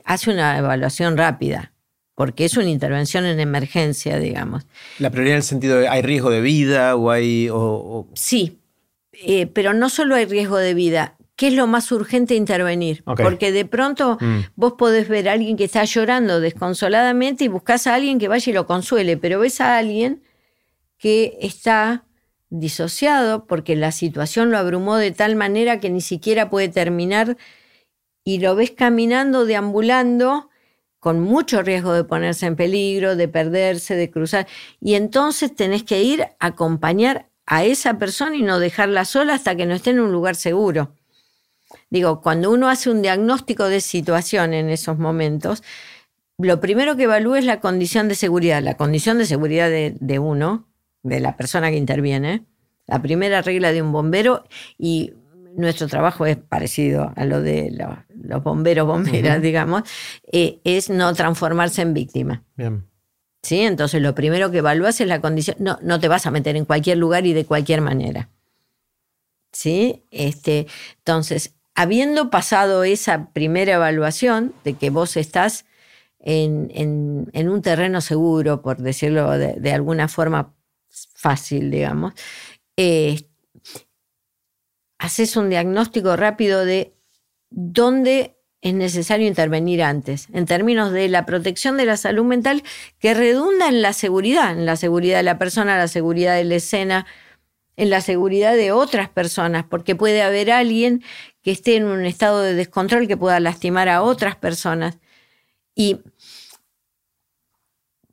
hace una evaluación rápida, porque es una intervención en emergencia, digamos. La prioridad en el sentido de hay riesgo de vida o hay... Sí, eh, pero no solo hay riesgo de vida, ¿Qué es lo más urgente intervenir? Porque de pronto mm. vos podés ver a alguien que está llorando desconsoladamente y buscas a alguien que vaya y lo consuele, pero ves a alguien que está disociado porque la situación lo abrumó de tal manera que ni siquiera puede terminar y lo ves caminando, deambulando, con mucho riesgo de ponerse en peligro, de perderse, de cruzar. Y entonces tenés que ir a acompañar a esa persona y no dejarla sola hasta que no esté en un lugar seguro. Digo, cuando uno hace un diagnóstico de situación en esos momentos, lo primero que evalúa es la condición de seguridad, la condición de seguridad de, uno, de la persona que interviene, la primera regla de un bombero y nuestro trabajo es parecido a lo de los, bomberos, bomberas, digamos, eh, es no transformarse en víctima. Bien. ¿Sí? Entonces lo primero que evalúas es la condición, no, no te vas a meter en cualquier lugar y de cualquier manera. ¿Sí? Este, entonces, habiendo pasado esa primera evaluación de que vos estás en, un terreno seguro, por decirlo de, alguna forma fácil, digamos, eh, haces un diagnóstico rápido de dónde es necesario intervenir antes, en términos de la protección de la salud mental que redunda en la seguridad, en la seguridad de la persona, la seguridad de la escena, en la seguridad de otras personas, porque puede haber alguien que esté en un estado de descontrol que pueda lastimar a otras personas. Y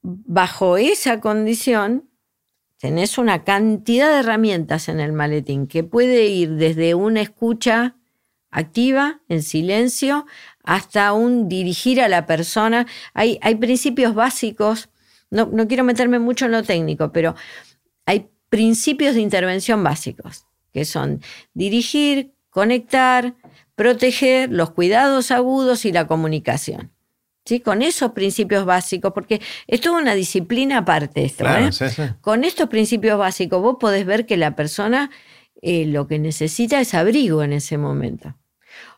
bajo esa condición, tenés una cantidad de herramientas en el maletín que puede ir desde una escucha activa, en silencio, hasta un dirigir a la persona. Hay, hay principios básicos, no, no quiero meterme mucho en lo técnico, pero hay principios de intervención básicos, que son dirigir, conectar, proteger, los cuidados agudos y la comunicación. ¿Sí? Con esos principios básicos, porque es toda una disciplina aparte esto. ¿eh? Con estos principios básicos vos podés ver que la persona eh, lo que necesita es abrigo en ese momento.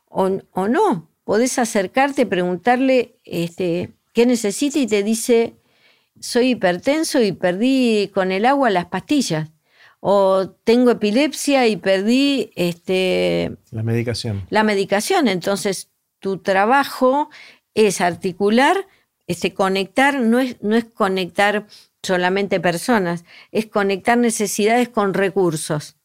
O, o no, podés acercarte, preguntarle este, qué necesita y te dice, soy hipertenso y perdí con el agua las pastillas. O tengo epilepsia y perdí este, la medicación. La medicación. Entonces, tu trabajo es articular, este, conectar, no es, no es conectar solamente personas, es conectar necesidades con recursos.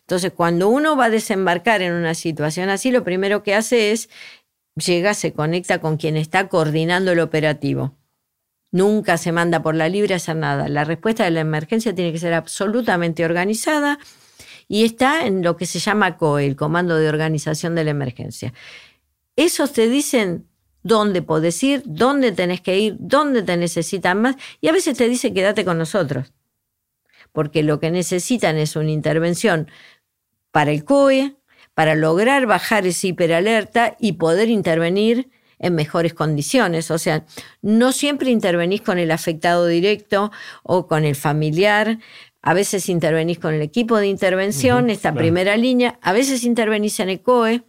Entonces, cuando uno va a desembarcar en una situación así, lo primero que hace es llega, se conecta con quien está coordinando el operativo. Nunca se manda por la libre a hacer nada. La respuesta de la emergencia tiene que ser absolutamente organizada y está en lo que se llama COE, el Comando de Organización de la Emergencia. Esos te dicen dónde podés ir, dónde tenés que ir, dónde te necesitan más y a veces te dicen quédate con nosotros. Porque lo que necesitan es una intervención para el COE, para lograr bajar esa hiperalerta y poder intervenir en mejores condiciones. O sea, no siempre intervenís con el afectado directo o con el familiar. A veces intervenís con el equipo de intervención, esta primera línea. A veces intervenís en el COE,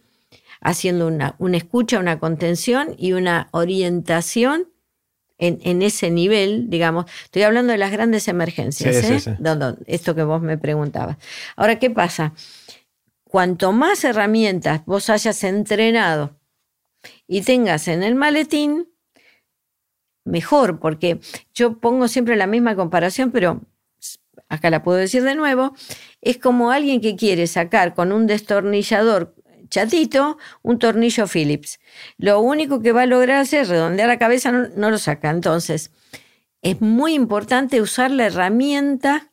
haciendo una, una escucha, una contención y una orientación en, en, ese nivel, digamos. Estoy hablando de las grandes emergencias, ¿eh? esto que vos me preguntabas. Ahora, ¿qué pasa? cuanto más herramientas vos hayas entrenado y tengas en el maletín, mejor, porque yo pongo siempre la misma comparación, pero acá la puedo decir de nuevo, es como alguien que quiere sacar con un destornillador chatito un tornillo Phillips. Lo único que va a lograr es redondear la cabeza, no, no lo saca. Entonces, es muy importante usar la herramienta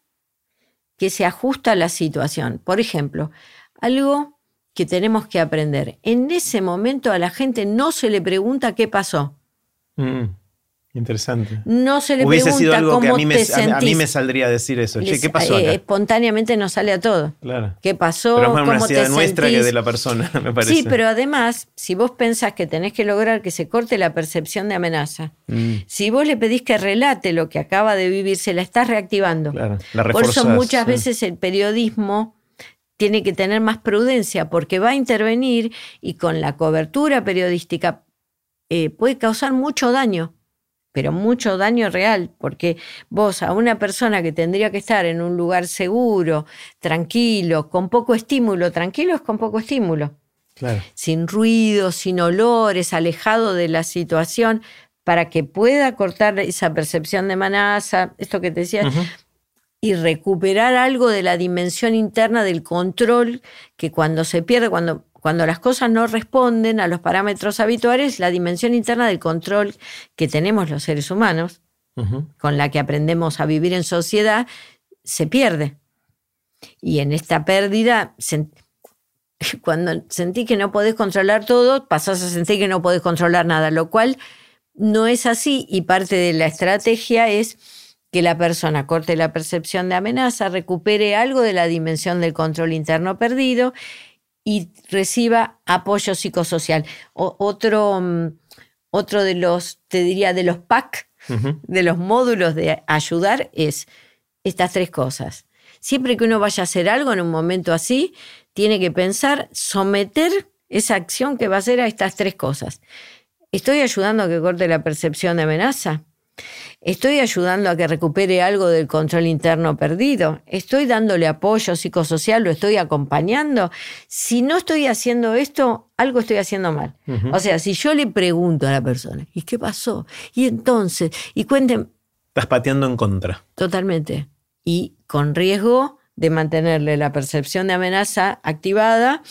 que se ajusta a la situación. Por ejemplo, algo que tenemos que aprender. En ese momento a la gente no se le pregunta qué pasó. Mm, interesante. No se le Hubiese pregunta sido algo cómo que a mí, me, te a, mí me saldría a decir eso. Che, ¿qué pasó Eh, acá? espontáneamente nos sale a todo. Claro. ¿Qué pasó? Pero es más una ¿Cómo te necesidad nuestra que de la persona, me parece. Sí, pero además, si vos pensás que tenés que lograr que se corte la percepción de amenaza, Mm, si vos le pedís que relate lo que acaba de vivir, se la estás reactivando. claro, la Por eso muchas sí. veces el periodismo tiene que tener más prudencia porque va a intervenir y con la cobertura periodística eh, puede causar mucho daño, pero mucho daño real, porque vos a una persona que tendría que estar en un lugar seguro, tranquilo, con poco estímulo, tranquilo es con poco estímulo, Claro. sin ruido, sin olores, alejado de la situación, para que pueda cortar esa percepción de amenaza, esto que te decía, y recuperar algo de la dimensión interna del control que cuando se pierde, cuando, cuando las cosas no responden a los parámetros habituales, la dimensión interna del control que tenemos los seres humanos, con la que aprendemos a vivir en sociedad, se pierde. Y en esta pérdida, cuando sentí que no podés controlar todo, pasás a sentir que no podés controlar nada, lo cual no es así y parte de la estrategia es que la persona corte la percepción de amenaza, recupere algo de la dimensión del control interno perdido y reciba apoyo psicosocial. O- otro, mm, otro de los, te diría, de los PAC, de los módulos de ayudar es estas tres cosas. Siempre que uno vaya a hacer algo en un momento así, tiene que pensar, someter esa acción que va a hacer a estas tres cosas. ¿Estoy ayudando a que corte la percepción de amenaza? ¿Estoy ayudando a que recupere algo del control interno perdido? ¿Estoy dándole apoyo psicosocial? ¿Lo estoy acompañando? Si no estoy haciendo esto, algo estoy haciendo mal. O sea, si yo le pregunto a la persona, ¿y qué pasó? Y entonces, y cuenten Estás pateando en contra. totalmente. Y con riesgo de mantenerle la percepción de amenaza activada.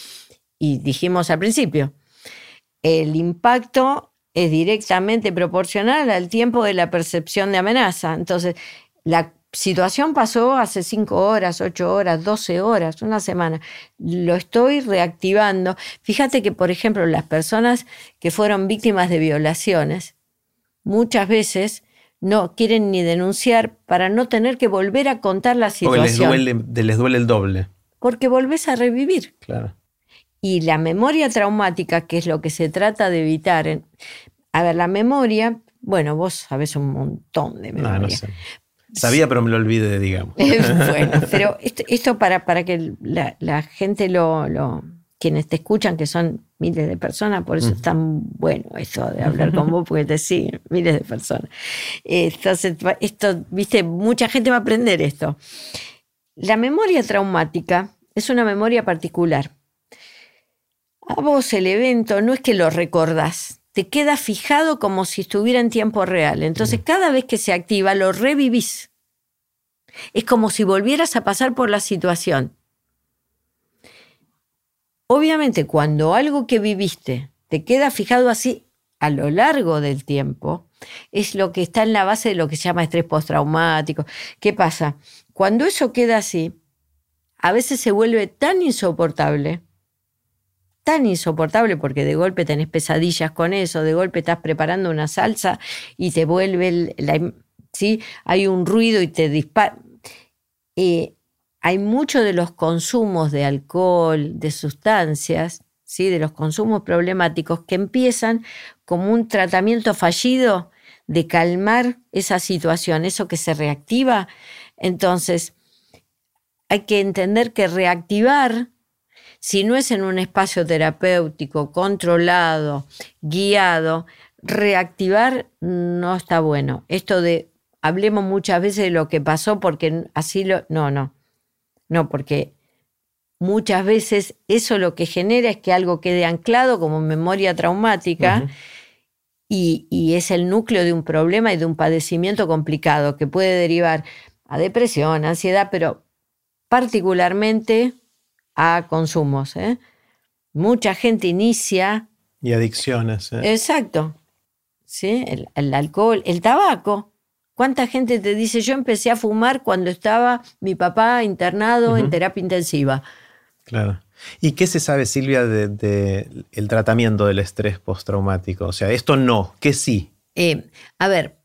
Y dijimos al principio, el impacto es directamente proporcional al tiempo de la percepción de amenaza. Entonces, la situación pasó hace cinco horas, ocho horas, 12 horas, una semana. Lo estoy reactivando. Fíjate que, por ejemplo, las personas que fueron víctimas de violaciones, muchas veces no quieren ni denunciar para no tener que volver a contar la Porque les situación. duele, les duele el doble. Porque volvés a revivir. Claro. Y la memoria traumática, que es lo que se trata de evitar. a ver, la memoria, bueno, vos sabés un montón de No, memoria. no sé. Sabía, pero me lo olvidé, digamos. bueno, pero esto, esto para, para que la, la gente lo, lo- quienes te escuchan, que son miles de personas, por eso es tan bueno esto de hablar con vos, porque te siguen miles de personas. Entonces, esto, viste, mucha gente va a aprender esto. La memoria traumática es una memoria particular. A vos el evento no es que lo recordás, te queda fijado como si estuviera en tiempo real. Entonces, cada vez que se activa, lo revivís. Es como si volvieras a pasar por la situación. Obviamente, cuando algo que viviste te queda fijado así a lo largo del tiempo, es lo que está en la base de lo que se llama estrés postraumático. ¿Qué pasa? Cuando eso queda así, a veces se vuelve tan insoportable, tan insoportable porque de golpe tenés pesadillas con eso, de golpe estás preparando una salsa y te vuelve, ¿sí? hay un ruido y te dispara. Eh, hay muchos de los consumos de alcohol, de sustancias, ¿sí? de los consumos problemáticos que empiezan como un tratamiento fallido de calmar esa situación, eso que se reactiva. Entonces, hay que entender que reactivar, si no es en un espacio terapéutico, controlado, guiado, reactivar no está bueno. Esto de, hablemos muchas veces de lo que pasó porque así lo... No, no. No, porque muchas veces eso lo que genera es que algo quede anclado como memoria traumática y, es el núcleo de un problema y de un padecimiento complicado que puede derivar a depresión, ansiedad, pero particularmente a consumos. ¿eh? Mucha gente inicia... Y adicciones. ¿eh? Exacto. ¿Sí? el alcohol, el tabaco. ¿Cuánta gente te dice, yo empecé a fumar cuando estaba mi papá internado en terapia intensiva? Claro. ¿Y qué se sabe, Silvia, del de, el tratamiento del estrés postraumático? O sea, esto no, ¿qué sí? Eh, a ver,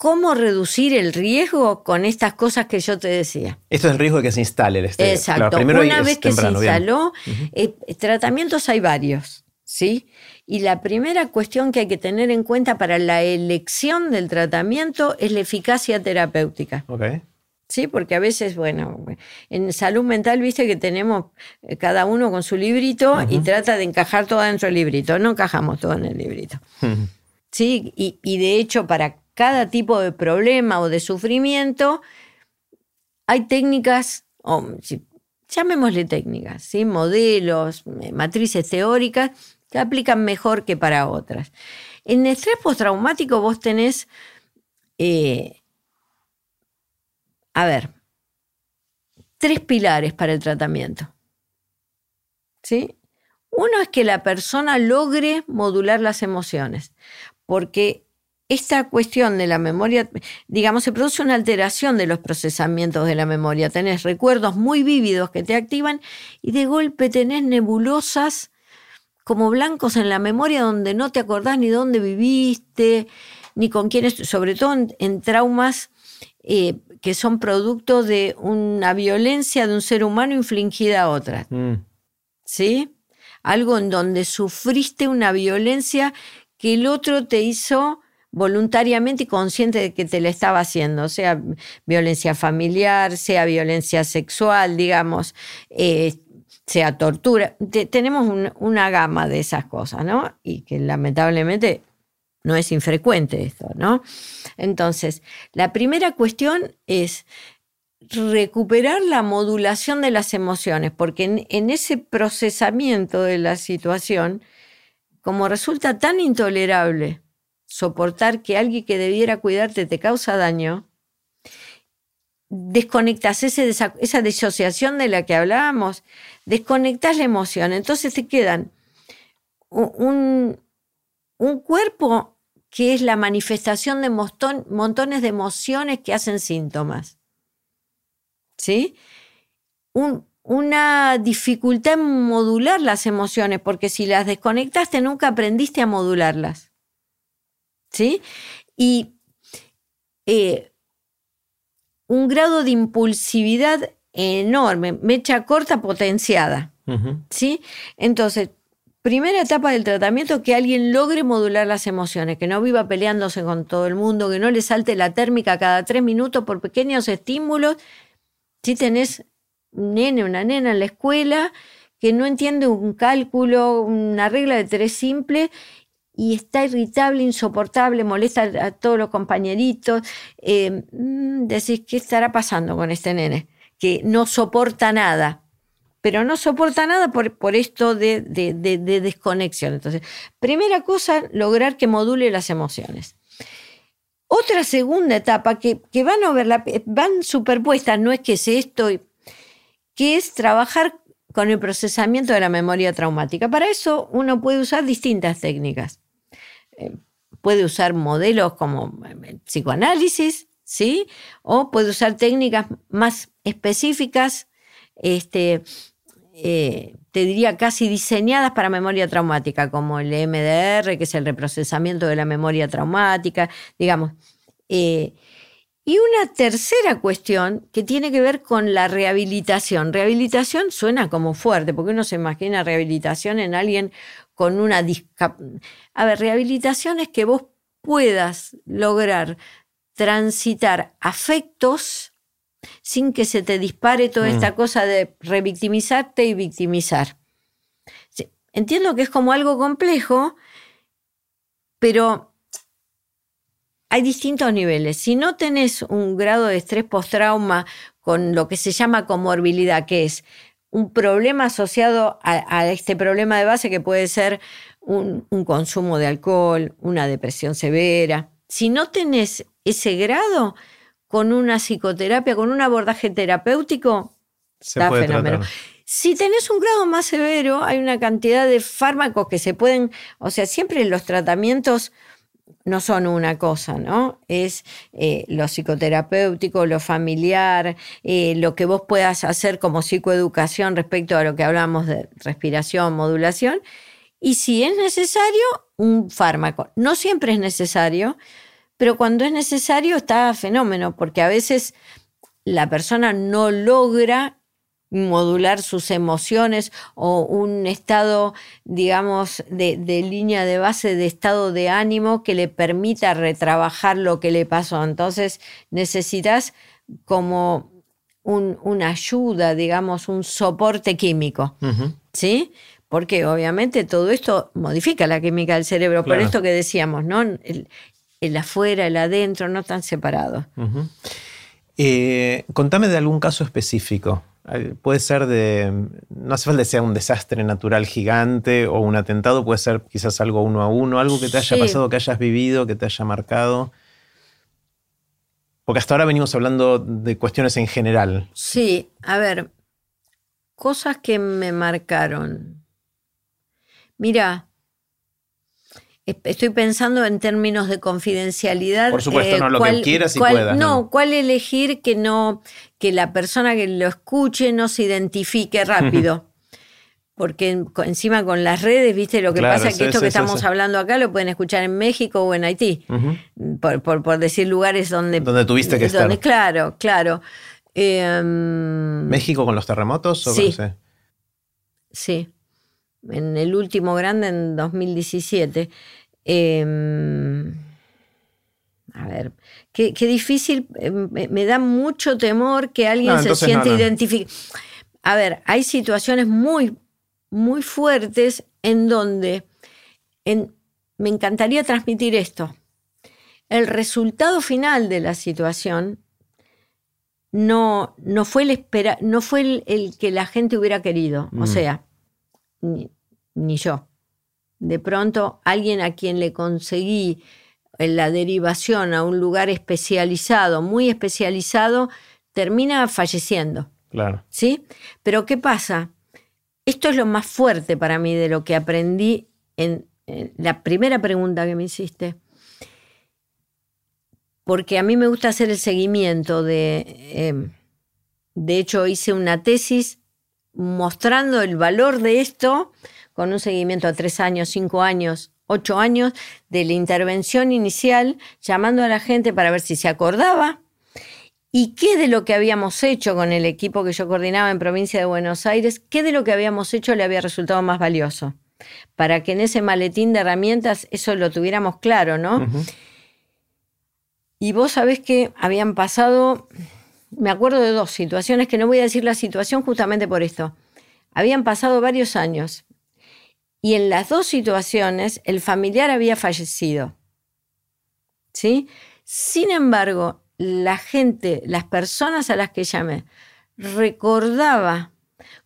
¿cómo reducir el riesgo con estas cosas que yo te decía? Esto es el riesgo de que se instale el estrés. Exacto. Una vez que se instaló, eh, tratamientos hay varios, ¿sí? Y la primera cuestión que hay que tener en cuenta para la elección del tratamiento es la eficacia terapéutica. Sí, porque a veces, bueno, en salud mental, viste que tenemos eh, cada uno con su librito y trata de encajar todo dentro del librito. No encajamos todo en el librito. Sí, y, de hecho, para cada tipo de problema o de sufrimiento, hay técnicas, llamémosle técnicas, ¿sí? modelos, eh, matrices teóricas que aplican mejor que para otras. En estrés postraumático vos tenés, eh, a ver, tres pilares para el tratamiento. ¿Sí? Uno es que la persona logre modular las emociones, porque esta cuestión de la memoria, digamos, se produce una alteración de los procesamientos de la memoria. Tenés recuerdos muy vívidos que te activan y de golpe tenés nebulosas como blancos en la memoria donde no te acordás ni dónde viviste, ni con quiénes, sobre todo en, traumas eh, que son producto de una violencia de un ser humano infligida a otra. Mm. ¿Sí? Algo en donde sufriste una violencia que el otro te hizo voluntariamente y consciente de que te la estaba haciendo, sea violencia familiar, sea violencia sexual, digamos, eh, sea tortura. tenemos una gama de esas cosas, ¿no? Y que lamentablemente no es infrecuente esto, ¿no? Entonces, la primera cuestión es recuperar la modulación de las emociones, porque en, ese procesamiento de la situación, como resulta tan intolerable soportar que alguien que debiera cuidarte te causa daño, desconectas esa disociación de la que hablábamos, desconectas la emoción, entonces te quedan un, un cuerpo que es la manifestación de montones de emociones que hacen síntomas. ¿Sí? una dificultad en modular las emociones, porque si las desconectaste nunca aprendiste a modularlas. ¿Sí? Y eh, un grado de impulsividad enorme, mecha corta potenciada. ¿Sí? Entonces, primera etapa del tratamiento, que alguien logre modular las emociones, que no viva peleándose con todo el mundo, que no le salte la térmica cada tres minutos por pequeños estímulos. Si tenés un nene, una nena en la escuela que no entiende un cálculo, una regla de tres simple y está irritable, insoportable, molesta a todos los compañeritos. Eh, mm, decís, ¿qué estará pasando con este nene? Que no soporta nada pero no soporta nada por, por esto de, desconexión. Entonces, primera cosa, lograr que module las emociones. Otra segunda etapa que, van, a ver van superpuestas, no es que es esto, que es trabajar con el procesamiento de la memoria traumática. Para eso uno puede usar distintas técnicas. Puede usar modelos como eh, psicoanálisis, ¿sí? O puede usar técnicas más específicas, este, eh, te diría casi diseñadas para memoria traumática, como el MDR, que es el reprocesamiento de la memoria traumática, digamos. Eh, y una tercera cuestión que tiene que ver con la rehabilitación. Rehabilitación suena como fuerte, porque uno se imagina rehabilitación en alguien con una discapacidad. A ver, rehabilitación es que vos puedas lograr transitar afectos sin que se te dispare toda esta mm. cosa de revictimizarte y victimizar. Entiendo que es como algo complejo, pero hay distintos niveles. Si no tenés un grado de estrés post-trauma con lo que se llama comorbilidad, que es un problema asociado a, este problema de base que puede ser un, un, consumo de alcohol, una depresión severa. Si no tenés ese grado, con una psicoterapia, con un abordaje terapéutico, se puede fenómeno. Si tenés un grado más severo, hay una cantidad de fármacos que se pueden, o sea, siempre los tratamientos no son una cosa, ¿no? Es eh, lo psicoterapéutico, lo familiar, eh, lo que vos puedas hacer como psicoeducación respecto a lo que hablamos de respiración, modulación. Y si es necesario, un fármaco. No siempre es necesario, pero cuando es necesario está fenómeno, porque a veces la persona no logra modular sus emociones o un estado, digamos, de, línea de base de estado de ánimo que le permita retrabajar lo que le pasó. Entonces necesitas como una ayuda, digamos, un soporte químico, ¿sí? Porque obviamente todo esto modifica la química del cerebro, por esto que decíamos, ¿no? el afuera, el adentro, no tan separados. Eh, contame de algún caso específico. Puede ser de, no hace falta que sea un desastre natural gigante o un atentado, puede ser quizás algo uno a uno, algo que te haya pasado, que hayas vivido, que te haya marcado. Porque hasta ahora venimos hablando de cuestiones en general. Sí, a ver, cosas que me marcaron. Mira, Estoy pensando en términos de confidencialidad. Por supuesto, no lo que quieras y puedas. No, cuál elegir que no, que la persona que lo escuche no se identifique rápido. Porque encima con las redes, viste, lo que pasa es que esto que estamos hablando acá lo pueden escuchar en México o en Haití. por, decir lugares donde. Donde tuviste que estar. Claro, claro. Em, ¿México con los terremotos? O sí. Sí. En el último grande en 2017. Em, a ver, qué, difícil, em, me, da mucho temor que alguien se siente identificado. A ver, hay situaciones muy, muy fuertes en donde me encantaría transmitir esto. El resultado final de la situación no, no fue, el, espera, no fue el, que la gente hubiera querido. O mm. sea, ni yo de pronto alguien a quien le conseguí la derivación a un lugar especializado, muy especializado, termina falleciendo. Claro. ¿Sí? Pero ¿qué pasa? Esto es lo más fuerte para mí de lo que aprendí en, la primera pregunta que me hiciste. Porque a mí me gusta hacer el seguimiento de... Em, de hecho, hice una tesis mostrando el valor de esto con un seguimiento a tres años, cinco años, ocho años de la intervención inicial, llamando a la gente para ver si se acordaba. Y qué de lo que habíamos hecho con el equipo que yo coordinaba en provincia de Buenos Aires, qué de lo que habíamos hecho le había resultado más valioso, para que en ese maletín de herramientas eso lo tuviéramos claro, ¿no? Y vos sabés que habían pasado, me acuerdo de dos situaciones, que no voy a decir la situación justamente por esto. Habían pasado varios años y en las dos situaciones el familiar había fallecido. ¿Sí? Sin embargo, la gente, las personas a las que llamé, recordaba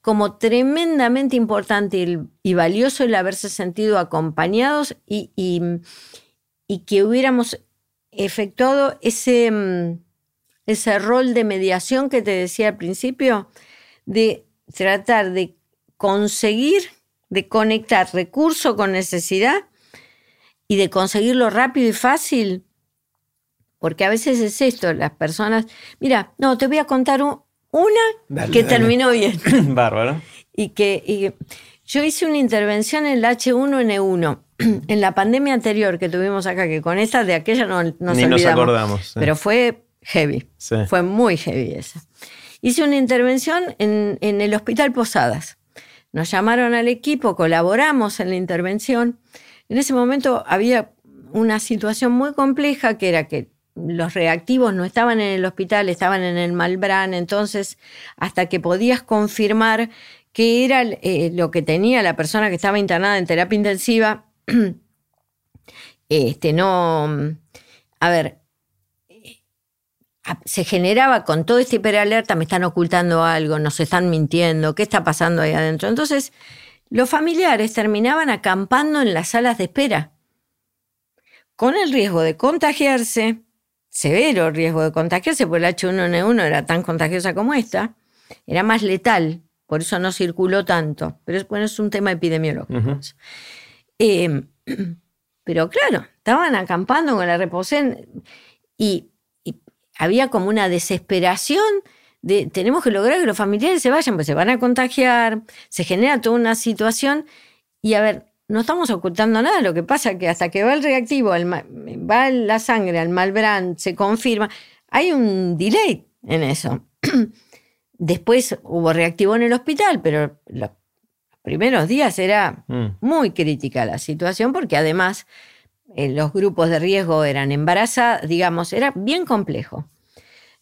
como tremendamente importante y, valioso el haberse sentido acompañados y, y, que hubiéramos efectuado ese, mm, ese rol de mediación que te decía al principio, de tratar de conseguir, de conectar recurso con necesidad y de conseguirlo rápido y fácil. Porque a veces es esto, las personas, mira, no, te voy a contar una que terminó bien. Bárbaro. Y que yo hice una intervención en el H1N1 en la pandemia anterior que tuvimos acá, que con esta de aquella no, no Ni nos acordamos. Pero fue heavy. Fue muy heavy esa. Hice una intervención en, en el Hospital Posadas. Nos llamaron al equipo, colaboramos en la intervención. En ese momento había una situación muy compleja que era que los reactivos no estaban en el hospital, estaban en el Malbrán, entonces hasta que podías confirmar qué era eh, lo que tenía la persona que estaba internada en terapia intensiva, este, no, a ver, se generaba con todo este hiperalerta, me están ocultando algo, nos están mintiendo, ¿qué está pasando ahí adentro? Entonces, los familiares terminaban acampando en las salas de espera, con el riesgo de contagiarse, severo riesgo de contagiarse, porque el H1N1 era tan contagiosa como esta, era más letal, por eso no circuló tanto, pero es, bueno, es un tema epidemiológico. Eh, pero claro, estaban acampando con la reposen y había como una desesperación de tenemos que lograr que los familiares se vayan, pues se van a contagiar, se genera toda una situación y a ver, no estamos ocultando nada, lo que pasa es que hasta que va el reactivo, va la sangre al malbrand, se confirma, hay un delay en eso. Después hubo reactivo en el hospital, pero los primeros días era mm. muy crítica la situación porque además eh, los grupos de riesgo eran embarazadas, digamos, era bien complejo.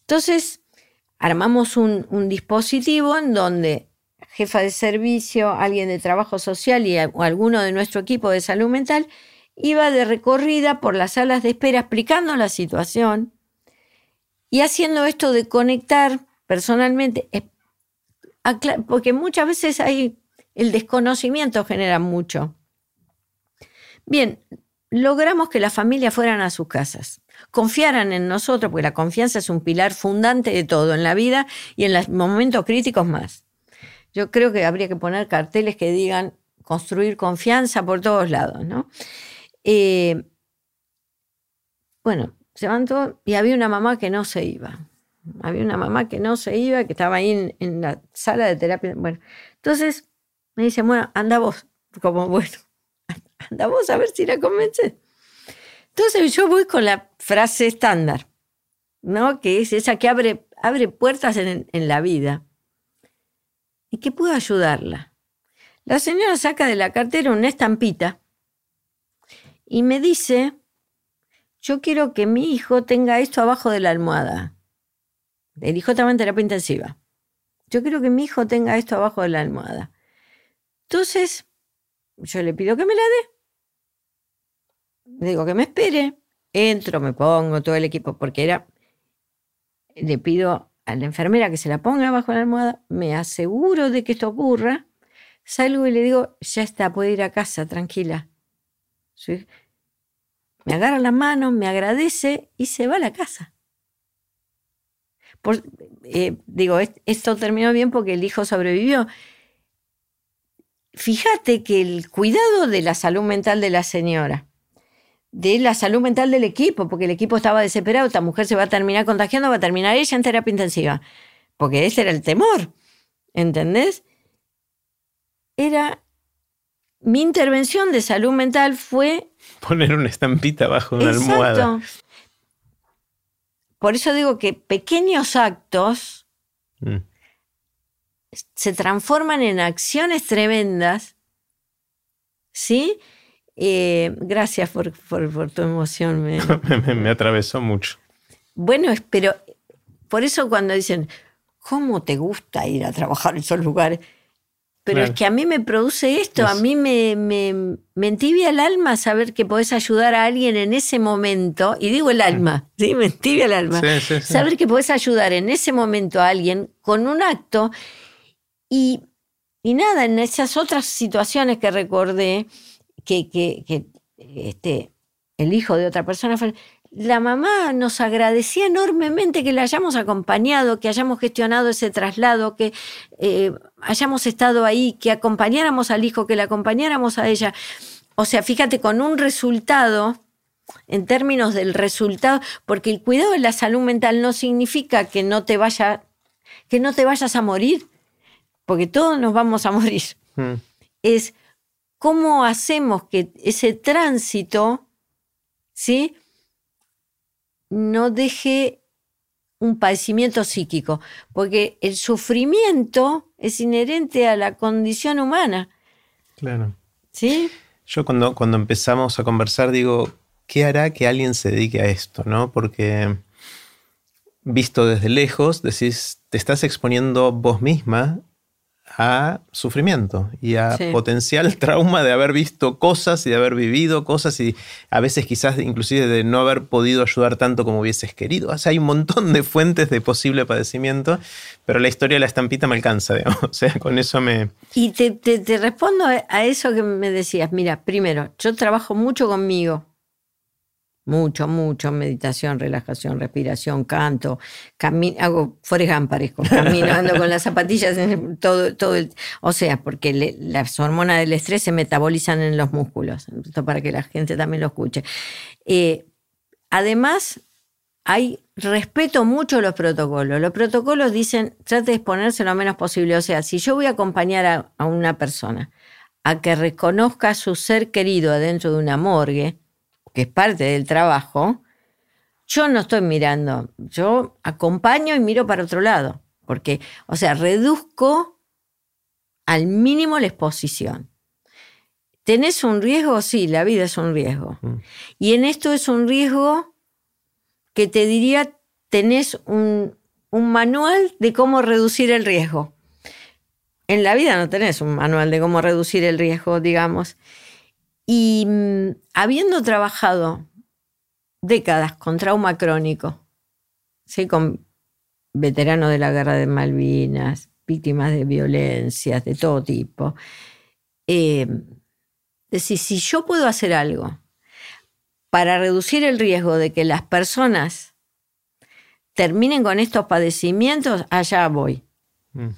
Entonces, armamos un, dispositivo en donde jefa de servicio, alguien de trabajo social y alguno de nuestro equipo de salud mental iba de recorrida por las salas de espera explicando la situación y haciendo esto de conectar personalmente, porque muchas veces hay el desconocimiento genera mucho. Bien, logramos que las familias fueran a sus casas, confiaran en nosotros, porque la confianza es un pilar fundante de todo en la vida y en los momentos críticos más. Yo creo que habría que poner carteles que digan construir confianza por todos lados, ¿no? Eh, bueno, se levantó y había una mamá que no se iba. Había una mamá que no se iba, que estaba ahí en, en la sala de terapia. Bueno, entonces me dice, bueno, anda vos. Como, bueno, vos a ver si la convences. Entonces yo voy con la frase estándar, ¿no? Que es esa que abre, abre puertas en, en la vida. ¿Y qué puedo ayudarla? La señora saca de la cartera una estampita y me dice, yo quiero que mi hijo tenga esto abajo de la almohada. El hijo estaba en terapia intensiva. Yo quiero que mi hijo tenga esto abajo de la almohada. Entonces, yo le pido que me la dé. Le digo que me espere. Entro, me pongo todo el equipo, porque era. Le pido a la enfermera que se la ponga bajo la almohada, me aseguro de que esto ocurra, salgo y le digo, ya está, puede ir a casa, tranquila. Me agarra la mano, me agradece y se va a la casa. Eh, digo, esto terminó bien porque el hijo sobrevivió. Fíjate que el cuidado de la salud mental de la señora, de la salud mental del equipo, porque el equipo estaba desesperado, esta mujer se va a terminar contagiando, va a terminar ella en terapia intensiva, porque ese era el temor, ¿entendés? Era, mi intervención de salud mental fue... Poner una estampita bajo una almohada. Por eso digo que pequeños actos mm. se transforman en acciones tremendas, ¿sí? Eh, gracias por, tu emoción. Me... atravesó mucho. Bueno, pero por eso cuando dicen, ¿cómo te gusta ir a trabajar en esos lugares? pero es que a mí me produce esto, a mí me, me, me, entibia el alma saber que podés ayudar a alguien en ese momento, y digo el alma, ¿sí? Me entibia el alma. saber que podés ayudar en ese momento a alguien con un acto y, y nada, en esas otras situaciones que recordé, que, que, que este, el hijo de otra persona fue, la mamá nos agradecía enormemente que la hayamos acompañado, que hayamos gestionado ese traslado, que eh, hayamos estado ahí, que acompañáramos al hijo, que la acompañáramos a ella. O sea, fíjate, con un resultado, en términos del resultado, porque el cuidado de la salud mental no significa que no te vaya, que no te vayas a morir, porque todos nos vamos a morir. Hmm. Es cómo hacemos que ese tránsito, ¿sí? no deje un padecimiento psíquico, porque el sufrimiento es inherente a la condición humana. Claro. ¿Sí? Yo cuando, cuando empezamos a conversar digo, ¿qué hará que alguien se dedique a esto? ¿no? Porque visto desde lejos, decís, te estás exponiendo vos misma a sufrimiento y a potencial trauma de haber visto cosas y de haber vivido cosas y a veces quizás inclusive de no haber podido ayudar tanto como hubieses querido. O sea, hay un montón de fuentes de posible padecimiento, pero la historia de la estampita me alcanza, digamos. O sea, con eso me... Y te, te respondo a eso que me decías. Mira, primero, yo trabajo mucho conmigo mucho, mucho, meditación, relajación, respiración, canto, hago Forrest parezco, caminando con las zapatillas, todo, todo el, o sea, porque las hormonas del estrés se metabolizan en los músculos, esto para que la gente también lo escuche. Eh, además, hay respeto mucho los protocolos. Los protocolos dicen, trate de exponerse lo menos posible. O sea, si yo voy a acompañar a una persona a que reconozca su ser querido adentro de una morgue, que es parte del trabajo, yo no estoy mirando, yo acompaño y miro para otro lado, porque, o sea, reduzco al mínimo la exposición. ¿Tenés un riesgo? Sí, la vida es un riesgo. Mm. Y en esto es un riesgo que te diría, tenés un, un manual de cómo reducir el riesgo. En la vida no tenés un manual de cómo reducir el riesgo, digamos. Y mm, habiendo trabajado décadas con trauma crónico, ¿sí? con veteranos de la guerra de Malvinas, víctimas de violencias de todo tipo, eh, decir, si yo puedo hacer algo para reducir el riesgo de que las personas terminen con estos padecimientos, allá voy. Mm.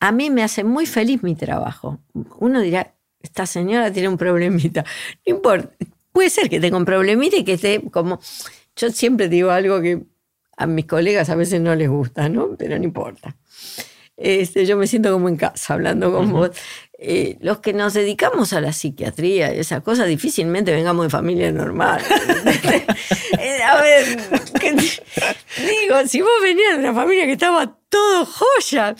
A mí me hace muy feliz mi trabajo. Uno dirá, esta señora tiene un problemita. No importa, puede ser que tenga un problemita y que esté como... Yo siempre digo algo que a mis colegas a veces no les gusta, ¿no? Pero no importa. Este, yo me siento como en casa hablando con vos. Eh, los que nos dedicamos a la psiquiatría y esas cosas, difícilmente vengamos de familia normal. Eh, a ver, digo, si vos venías de una familia que estaba todo joya,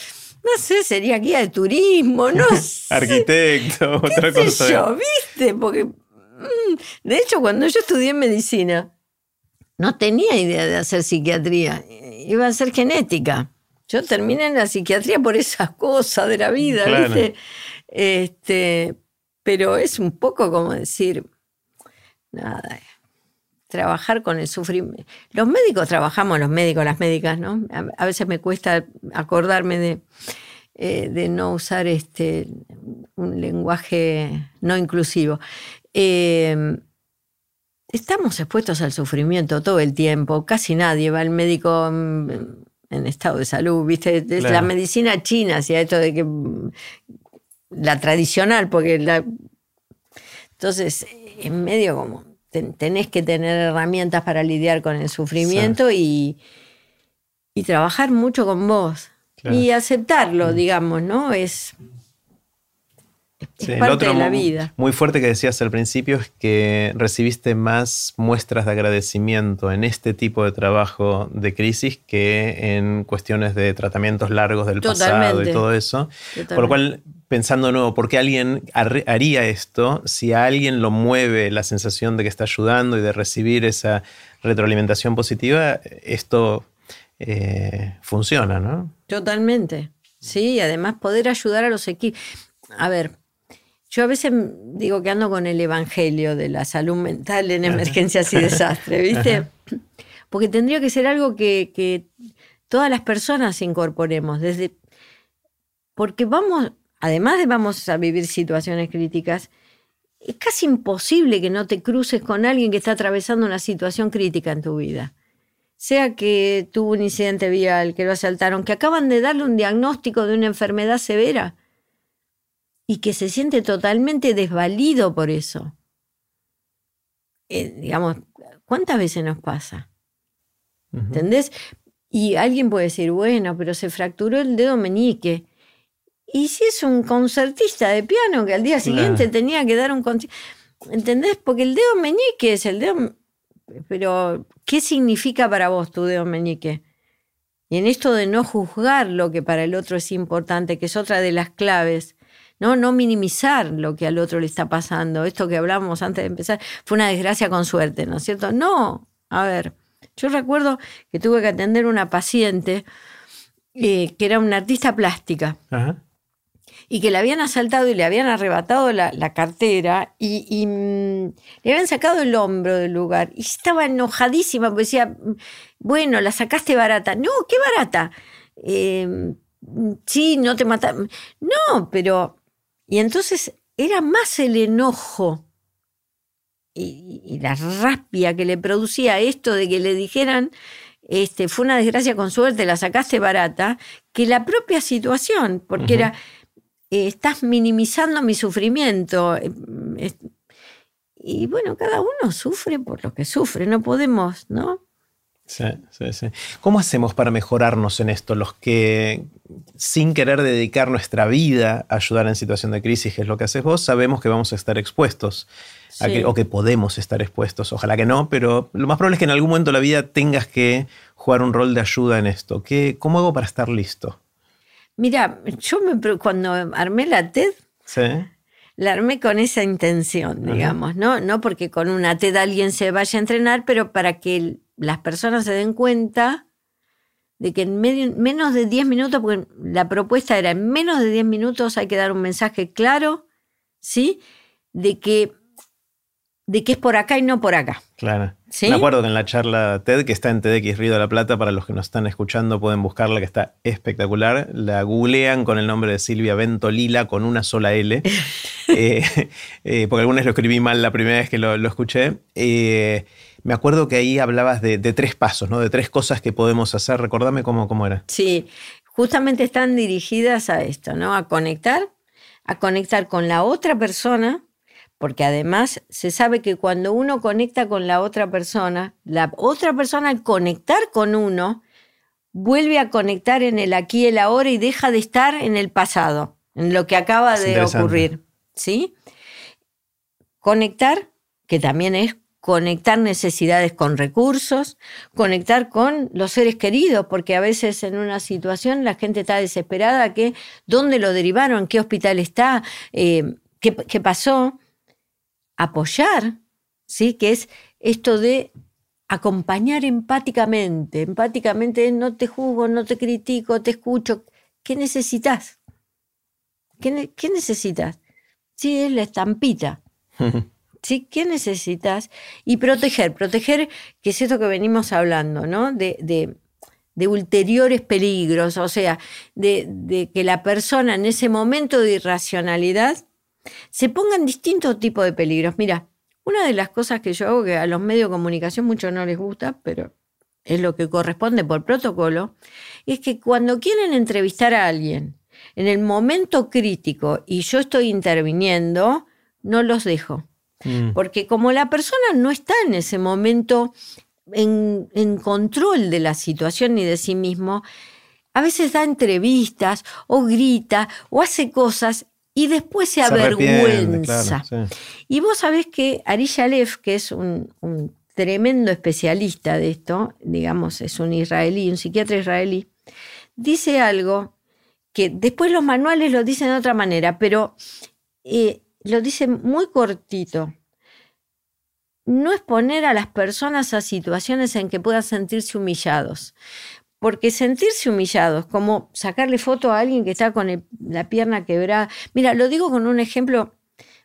no sé, sería guía de turismo, no sé. Arquitecto, otra cosa. yo, ¿viste? Porque, mm, de hecho, cuando yo estudié medicina, no tenía idea de hacer psiquiatría, iba a hacer genética. Yo terminé en la psiquiatría por esas cosas de la vida, ¿viste? Este, pero es un poco como decir, nada, trabajar con el sufrimiento. Los médicos trabajamos, los médicos, las médicas, ¿no? A, veces me cuesta acordarme de, eh, de no usar este, un lenguaje no inclusivo. Eh, estamos expuestos al sufrimiento todo el tiempo, casi nadie va al médico en, estado de salud, ¿viste? Es la medicina china hacía esto de que la tradicional, porque la... Entonces, en medio como tenés que tener herramientas para lidiar con el sufrimiento y, y, trabajar mucho con vos. Y aceptarlo, mm. digamos, ¿no? Es, parte de la vida. Muy fuerte que decías al principio es que recibiste más muestras de agradecimiento en este tipo de trabajo de crisis que en cuestiones de tratamientos largos del pasado y todo eso. Por lo cual pensando de nuevo, ¿por qué alguien haría esto si a alguien lo mueve la sensación de que está ayudando y de recibir esa retroalimentación positiva? Esto eh, funciona, ¿no? Totalmente. ¿sí? Y además poder ayudar a los equipos. A ver, yo a veces digo que ando con el evangelio de la salud mental en emergencias y desastres, ¿viste? Porque tendría que ser algo que, que todas las personas incorporemos, desde porque vamos, además de vamos a vivir situaciones críticas, es casi imposible que no te cruces con alguien que está atravesando una situación crítica en tu vida. Sea que tuvo un incidente vial, que lo asaltaron, que acaban de darle un diagnóstico de una enfermedad severa y que se siente totalmente desvalido por eso. Eh, digamos, ¿cuántas veces nos pasa? ¿Entendés? Y alguien puede decir, bueno, pero se fracturó el dedo meñique. Y si es un concertista de piano que al día siguiente tenía que dar un concierto. ¿Entendés? Porque el dedo meñique es el dedo. Pero, ¿qué significa para vos tu dedo meñique? Y en esto de no juzgar lo que para el otro es importante, que es otra de las claves, ¿no? No minimizar lo que al otro le está pasando. Esto que hablamos antes de empezar fue una desgracia con suerte, ¿no es cierto? No. A ver, yo recuerdo que tuve que atender una paciente eh, que era una artista plástica. Ajá y que le habían asaltado y le habían arrebatado la, cartera y, mm, le habían sacado el hombro del lugar. Y estaba enojadísima porque decía, bueno, la sacaste barata. No, qué barata. Em, sí, no te mataron. No, pero... Y entonces era más el enojo y, y, la rapia que le producía esto de que le dijeran, este, fue una desgracia con suerte, la sacaste barata, que la propia situación, porque era eh, estás minimizando mi sufrimiento. Eh, y bueno, cada uno sufre por lo que sufre, no podemos, ¿no? Sí, sí, sí. ¿Cómo hacemos para mejorarnos en esto? Los que, sin querer dedicar nuestra vida a ayudar en situación de crisis, que es lo que haces vos, sabemos que vamos a estar expuestos. o que podemos estar expuestos. Ojalá que no, pero lo más probable es que en algún momento de la vida tengas que jugar un rol de ayuda en esto. ¿Qué, ¿Cómo hago para estar listo? Mira, yo me, cuando armé la TED, la armé con esa intención, digamos, ¿no? No porque con una TED alguien se vaya a entrenar, pero para que las personas se den cuenta de que en menos de 10 minutos, porque la propuesta era en menos de 10 minutos hay que dar un mensaje claro, ¿sí? De que de que es por acá y no por acá. Claro. Me acuerdo que en la charla TED, que está en TEDx Río de la Plata, para los que nos están escuchando pueden buscarla, que está espectacular. La googlean con el nombre de Silvia Ventolila con una sola L, eh, eh, porque algunas lo escribí mal la primera vez que lo, escuché. Eh, me acuerdo que ahí hablabas de, tres pasos, ¿no? de tres cosas que podemos hacer. Recordame cómo, cómo era. Sí, justamente están dirigidas a esto, ¿no? A conectar, a conectar con la otra persona porque además se sabe que cuando uno conecta con la otra persona, la otra persona al conectar con uno, vuelve a conectar en el aquí y el ahora y deja de estar en el pasado, en lo que acaba de ocurrir. ¿Sí? Conectar, que también es conectar necesidades con recursos, conectar con los seres queridos, porque a veces en una situación la gente está desesperada, que dónde lo derivaron, qué hospital está, eh, qué, pasó apoyar, ¿sí? que es esto de acompañar empáticamente. Empáticamente no te juzgo, no te critico, te escucho. ¿Qué necesitas? ¿Qué, qué necesitas? Sí, es la estampita. ¿Sí? ¿Qué necesitas? Y proteger, proteger, que es esto que venimos hablando, ¿no? De, de, ulteriores peligros, o sea, de, que la persona en ese momento de irracionalidad se pongan distintos tipos de peligros. Mira, una de las cosas que yo hago que a los medios de comunicación mucho no les gusta, pero es lo que corresponde por protocolo, es que cuando quieren entrevistar a alguien en el momento crítico y yo estoy interviniendo, no los dejo. Mm. Porque como la persona no está en ese momento en, en, control de la situación ni de sí mismo, a veces da entrevistas o grita o hace cosas y después se, avergüenza. Y vos sabés que Ari Shalev, que es un, tremendo especialista de esto, digamos, es un israelí, un psiquiatra israelí, dice algo que después los manuales lo dicen de otra manera, pero eh, lo dice muy cortito. No exponer a las personas a situaciones en que puedan sentirse humillados. porque sentirse humillado es como sacarle foto a alguien que está con el- la pierna quebrada. Mira, lo digo con un ejemplo.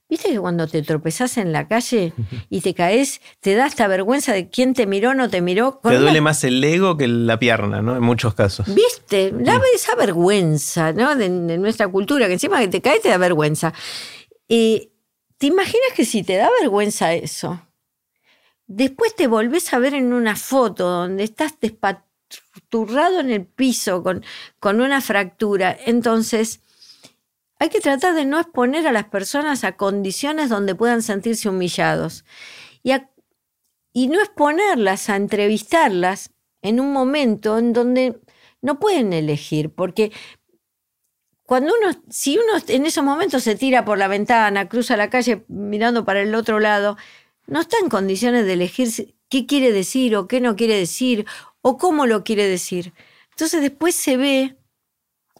¿Viste que cuando te tropezás en la calle y te caes, te da esta vergüenza de quién te miró o no te miró? Con Te una duele más el ego que la pierna, ¿no? En muchos casos. ¿Viste? La, esa vergüenza, ¿no? De, de nuestra cultura, que encima que te caes te da vergüenza. Eh, ¿Te imaginas que si te da vergüenza eso, después te volvés a ver en una foto donde estás despaturrado en el piso con, con una fractura? Entonces, hay que tratar de no exponer a las personas a condiciones donde puedan sentirse humillados. Y, y no exponerlas a entrevistarlas en un momento en donde no pueden elegir, porque cuando uno, si uno en esos momentos se tira por la ventana, cruza la calle mirando para el otro lado, no está en condiciones de elegir qué quiere decir o qué no quiere decir o cómo lo quiere decir. Entonces después se ve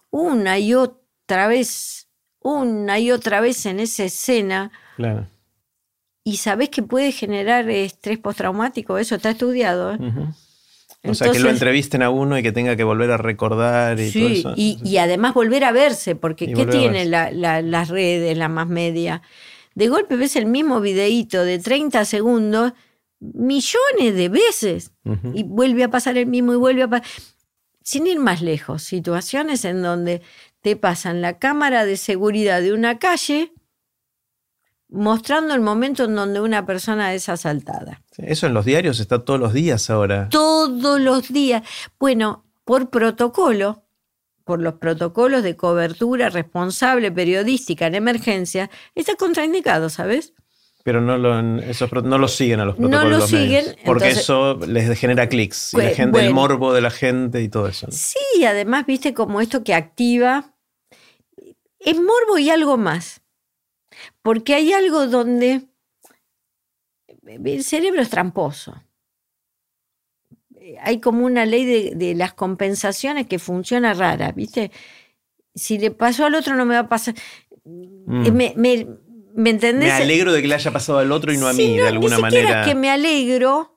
una y otra vez, una y otra vez en esa escena Claro. y sabés que puede generar estrés postraumático, eso está estudiado. ¿eh? O sea, que lo entrevisten a uno y que tenga que volver a recordar y todo Sí, eso. y, y además volver a verse, porque Y ¿qué volver a tiene verse. la- la- las redes, la más media? De golpe ves el mismo videíto de 30 segundos millones de veces y vuelve a pasar el mismo y vuelve a pasar. Sin ir más lejos, situaciones en donde te pasan la cámara de seguridad de una calle mostrando el momento en donde una persona es asaltada. Eso en los diarios está todos los días ahora. todos los días. Bueno, por protocolo, por los protocolos de cobertura responsable periodística en emergencia, está contraindicado, ¿sabes? Pero no lo, esos no lo siguen a los No protocolos. lo los medios, siguen, porque entonces- eso les genera clics. Y la el morbo de la gente y todo eso. ¿no? Sí, además, viste como esto que activa. Es morbo y algo más. Porque hay algo donde el cerebro es tramposo. Hay como una ley de, de las compensaciones que funciona rara, ¿viste? Si le pasó al otro, no me va a pasar. Mm. Eh, Me, me- ¿me entendés? Me alegro de que le haya pasado al otro y no a mí, no, de alguna ni siquiera manera. es que me alegro,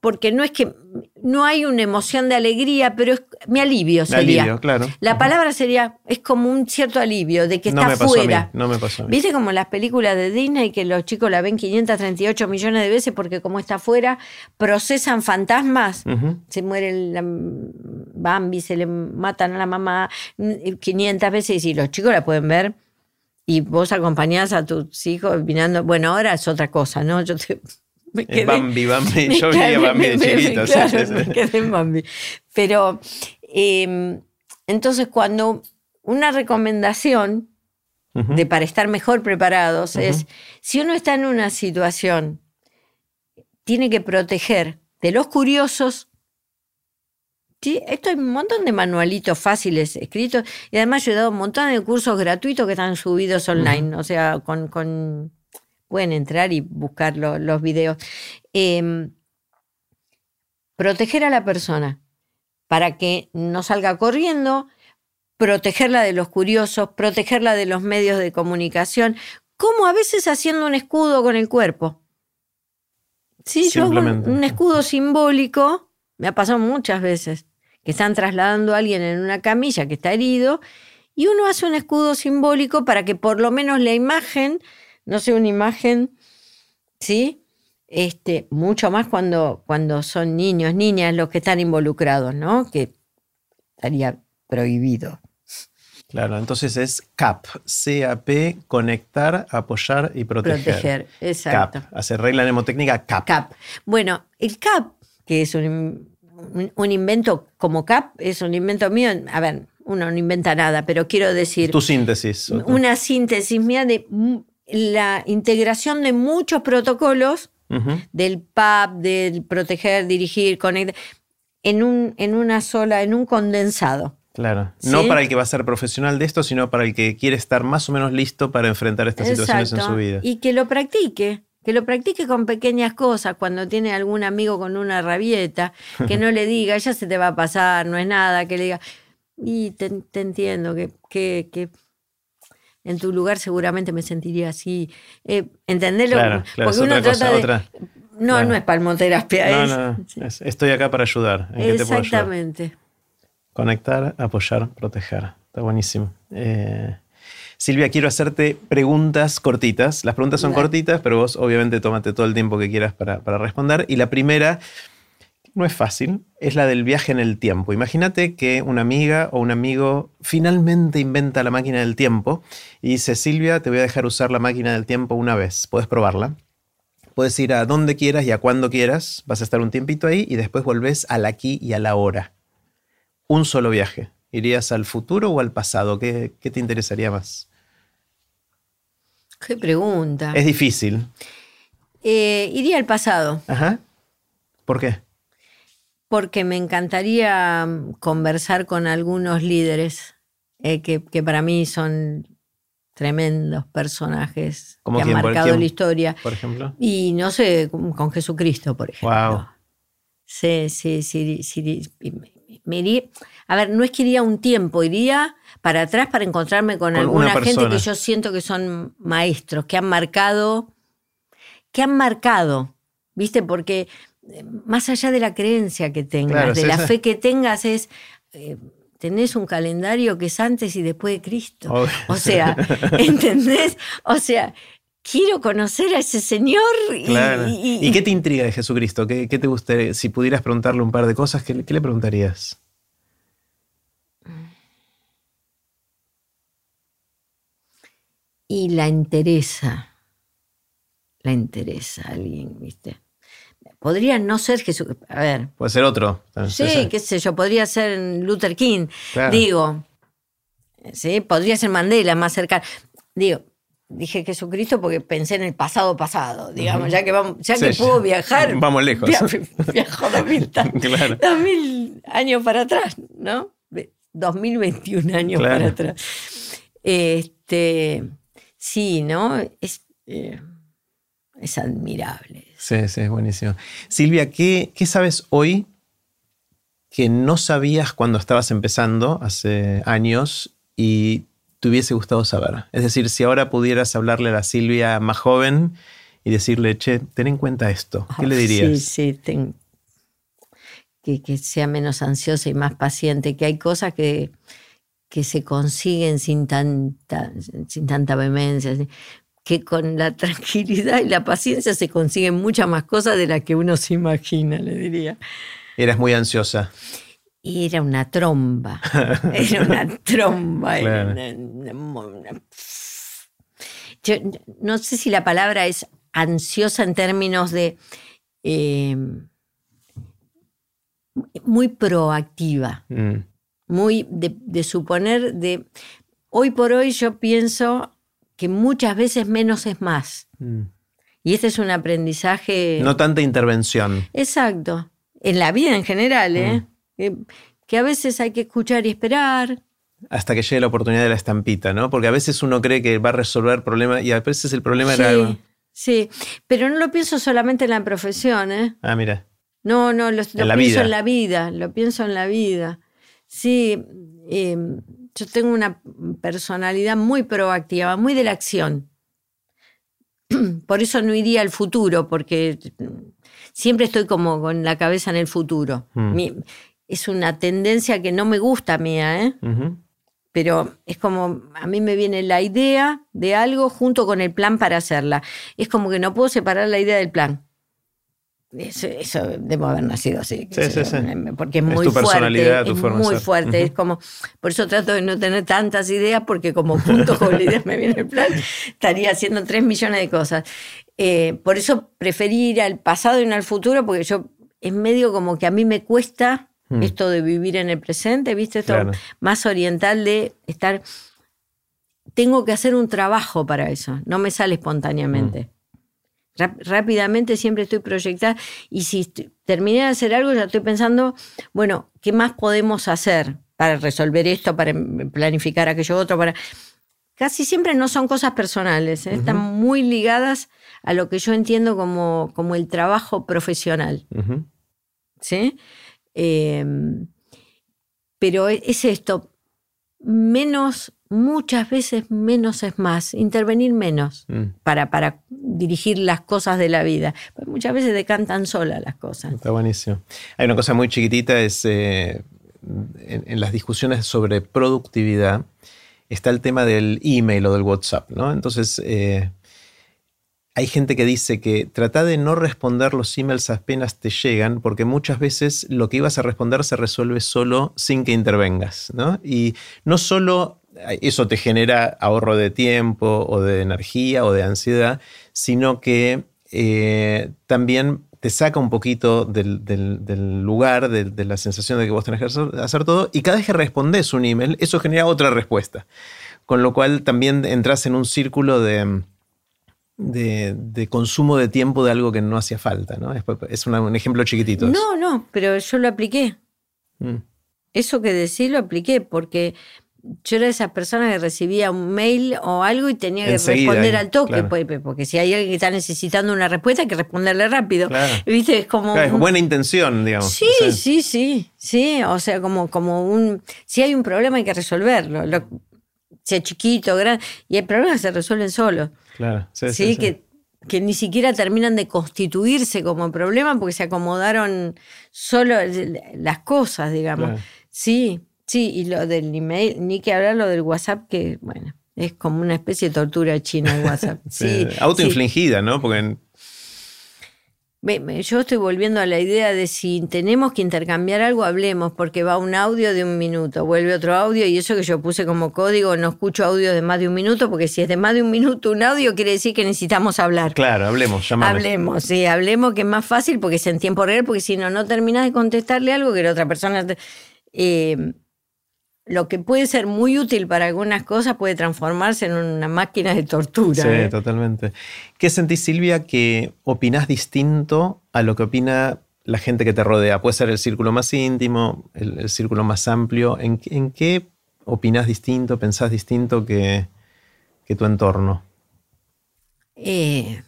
porque no es que no hay una emoción de alegría, pero es, me alivio sería. alivio, claro. La palabra sería, es como un cierto alivio de que no está fuera. no me pasó a mí. ¿Viste como las películas de Disney que los chicos la ven 538 millones de veces porque como está afuera, procesan fantasmas? Se muere la Bambi, se le matan a la mamá mm, 500 veces y los chicos la pueden ver y vos acompañás a tus hijos mirando, bueno, ahora es otra cosa, ¿no? Yo te, me quedé- Bambi, Bambi. me Yo veía Bambi de chiquito. claro, sí, sí. me quedé en Bambi. Pero eh, entonces cuando una recomendación de para estar mejor preparados es si uno está en una situación tiene que proteger de los curiosos Sí, esto hay un montón de manualitos fáciles escritos y además yo he dado un montón de cursos gratuitos que están subidos online, o sea, con, con- pueden entrar y buscar lo- los videos. Eh, proteger a la persona para que no salga corriendo, protegerla de los curiosos, protegerla de los medios de comunicación, como a veces haciendo un escudo con el cuerpo. Sí, yo hago un- un escudo simbólico, me ha pasado muchas veces, que están trasladando a alguien en una camilla que está herido, y uno hace un escudo simbólico para que por lo menos la imagen no sea una imagen, ¿sí? Este, mucho más cuando, cuando son niños, niñas los que están involucrados, ¿no? Que estaría prohibido. Claro, entonces es CAP, C-A-P, conectar, apoyar y proteger. Proteger, exacto. CAP, hace regla mnemotécnica CAP. CAP. Bueno, el CAP, que es un, un- un invento como CAP, es un invento mío. A ver, uno no inventa nada, pero quiero decir, Tu síntesis. una síntesis mía de la integración de muchos protocolos del PAP, del proteger, dirigir, conectar, en, un, en una sola, en un condensado. Claro. ¿Sí? No para el que va a ser profesional de esto, sino para el que quiere estar más o menos listo para enfrentar estas situaciones en su vida. Y que lo practique, que lo practique con pequeñas cosas, cuando tiene algún amigo con una rabieta, que no le diga, ya se te va a pasar, no es nada, que le diga, y te, te entiendo, que, que, que en tu lugar seguramente me sentiría así. Eh, ¿Entendés? lo- Claro, claro, Porque uno otra cosa, trata de otra. No, no es palmoterapia. No, es, no, no. estoy acá para ayudar. ¿En qué te puedo ayudar? Exactamente. Conectar, apoyar, proteger. Está buenísimo. Eh, Silvia, quiero hacerte preguntas cortitas. Las preguntas son cortitas, pero vos obviamente tómate todo el tiempo que quieras para, para responder. Y la primera, no es fácil, es la del viaje en el tiempo. Imagínate que una amiga o un amigo finalmente inventa la máquina del tiempo y dice, Silvia, te voy a dejar usar la máquina del tiempo una vez. Puedes probarla. Puedes ir a donde quieras y a cuando quieras. Vas a estar un tiempito ahí y después volvés al aquí y a la hora. Un solo viaje. ¿Irías al futuro o al pasado? ¿Qué, qué te interesaría más? Qué pregunta. Es difícil. Eh, iría al pasado, Ajá. ¿Por qué? Porque me encantaría mm, conversar con algunos líderes eh, que, que para mí son tremendos personajes ¿Cómo que han marcado quién? la historia. Por ejemplo. Y no sé, con Jesucristo, por ejemplo. Wow. Sí, sí, sí, sí, me iría- a ver, no es que iría un tiempo, iría para atrás para encontrarme con, Con alguna una gente que yo siento que son maestros, que han marcado, que han marcado, ¿viste? Porque más allá de la creencia que tengas, Claro, de la fe que tengas, es... eh, tenés un calendario que es antes y después de Cristo. O sea, ¿entendés? O sea, quiero conocer a ese señor y, Claro. y- ¿Y qué te intriga de Jesucristo? ¿Qué, qué te gustaría? Si pudieras preguntarle un par de cosas, ¿qué, qué le preguntarías? y la interesa. La interesa a alguien, ¿viste? Podría no ser Jesús. A ver, Puede ser otro. sí, qué sé yo, podría ser Luther King. Claro. Digo, sí, podría ser Mandela más cercano. Digo, dije Jesucristo porque pensé en el pasado pasado, digamos, ya que vamos, ya que puedo viajar. Vamos lejos. via- Viajo dos mil, ta- Claro. dos mil años para atrás, ¿no? Ve- 2021 años Claro. para atrás. Este, sí, ¿no? Es, eh, es admirable. Sí, sí, es buenísimo. Silvia, ¿qué, qué sabes hoy que no sabías cuando estabas empezando hace años y te hubiese gustado saber? Es decir, si ahora pudieras hablarle a la Silvia más joven y decirle, che, ten en cuenta esto, ¿qué le Ah, dirías? Sí, sí, ten- que, que sea menos ansiosa y más paciente, que hay cosas que, que se consiguen sin tanta, sin tanta vehemencia, que con la tranquilidad y la paciencia se consiguen muchas más cosas de las que uno se imagina, le diría. Eras muy ansiosa. Era una tromba, era una tromba. era Claro. una- una- una- Yo no sé si la palabra es ansiosa en términos de eh, muy proactiva, Mm, muy de, de suponer de hoy por hoy yo pienso que muchas veces menos es más. mm. Y este es un aprendizaje. No tanta intervención. Exacto. En la vida en general, ¿eh? Mm. Que, que a veces hay que escuchar y esperar. Hasta que llegue la oportunidad de la estampita, ¿no? Porque a veces uno cree que va a resolver problemas y a veces el problema era algo. Sí. Pero no lo pienso solamente en la profesión, ¿eh? Ah, mira. No, no, lo, pienso vida. en la vida, lo pienso en la vida. Sí, eh, yo tengo una personalidad muy proactiva, muy de la acción. Por eso no iría al futuro, porque siempre estoy como con la cabeza en el futuro. Mm. Mi- es una tendencia que no me gusta mía, ¿eh? Pero es como a mí me viene la idea de algo junto con el plan para hacerla. Es como que no puedo separar la idea del plan. Eso, eso debo haber nacido así. Sí, sí, sí. Porque es Es muy tu fuerte. personalidad, tu es forma muy ser. fuerte. Es como, por eso trato de no tener tantas ideas, porque como junto con la idea me viene el plan, estaría haciendo tres millones de cosas. Eh, por eso preferí ir al pasado y no al futuro, porque yo es medio como que a mí me cuesta Mm. esto de vivir en el presente, ¿viste? Esto Claro. más oriental de estar. Tengo que hacer un trabajo para eso, no me sale espontáneamente. Rápidamente siempre estoy proyectada y si terminé de hacer algo ya estoy pensando, bueno, ¿qué más podemos hacer para resolver esto, para em- planificar aquello otro? Para... Casi siempre no son cosas personales, ¿eh? están muy ligadas a lo que yo entiendo como, como el trabajo profesional. ¿sí? Eh, pero e- es esto, menos, muchas veces menos es más, intervenir menos Mm. para, para dirigir las cosas de la vida. Pues muchas veces decantan solas las cosas. Está buenísimo. Hay una cosa muy chiquitita, es eh, en, en las discusiones sobre productividad está el tema del email o del WhatsApp, ¿no? Entonces, eh, hay gente que dice que trata de no responder los emails apenas te llegan, porque muchas veces lo que ibas a responder se resuelve solo sin que intervengas, ¿no? Y no solo eso te genera ahorro de tiempo o de energía o de ansiedad, sino que eh, también te saca un poquito del, del- del lugar, de, de la sensación de que vos tenés que hacer, hacer todo, y cada vez que respondes un email, eso genera otra respuesta. Con lo cual también entras en un círculo de, de, de consumo de tiempo de algo que no hacía falta. ¿no? Es, es una- un ejemplo chiquitito. eso. No, no, pero yo lo apliqué. Mm, Eso que decís lo apliqué porque yo era de esas personas que recibía un mail o algo y tenía que responder al toque, claro. pues, porque si hay alguien que está necesitando una respuesta hay que responderle rápido. Claro. ¿Viste? Es como Claro, es buena intención, digamos. Sí, O sea, sí, sí, sí, o sea, como, como un, si hay un problema hay que resolverlo, lo- sea chiquito, grande, y hay problemas que se resuelven solos, Claro, sí, ¿sí? sí, sí. Que, que ni siquiera terminan de constituirse como problema porque se acomodaron solo las cosas, digamos. Sí, sí, y lo del email, ni que hablar lo del WhatsApp, que bueno, es como una especie de tortura china el WhatsApp. Sí, Sí, Autoinfligida, ¿no? Porque en- Yo estoy volviendo a la idea de si tenemos que intercambiar algo, hablemos, porque va un audio de un minuto, vuelve otro audio, y eso que yo puse como código, no escucho audio de más de un minuto, porque si es de más de un minuto un audio, quiere decir que necesitamos hablar. claro, hablemos, llamamos. Hablemos, sí, hablemos que es más fácil porque es en tiempo real, porque si no, no terminas de contestarle algo que la otra persona... te- eh, lo que puede ser muy útil para algunas cosas puede transformarse en una máquina de tortura. Sí, ¿eh? totalmente. ¿Qué sentís, Silvia, que opinás distinto a lo que opina la gente que te rodea? Puede ser el círculo más íntimo, el, el círculo más amplio. ¿En, qué- en qué opinás distinto, pensás distinto que, que tu entorno? Eh,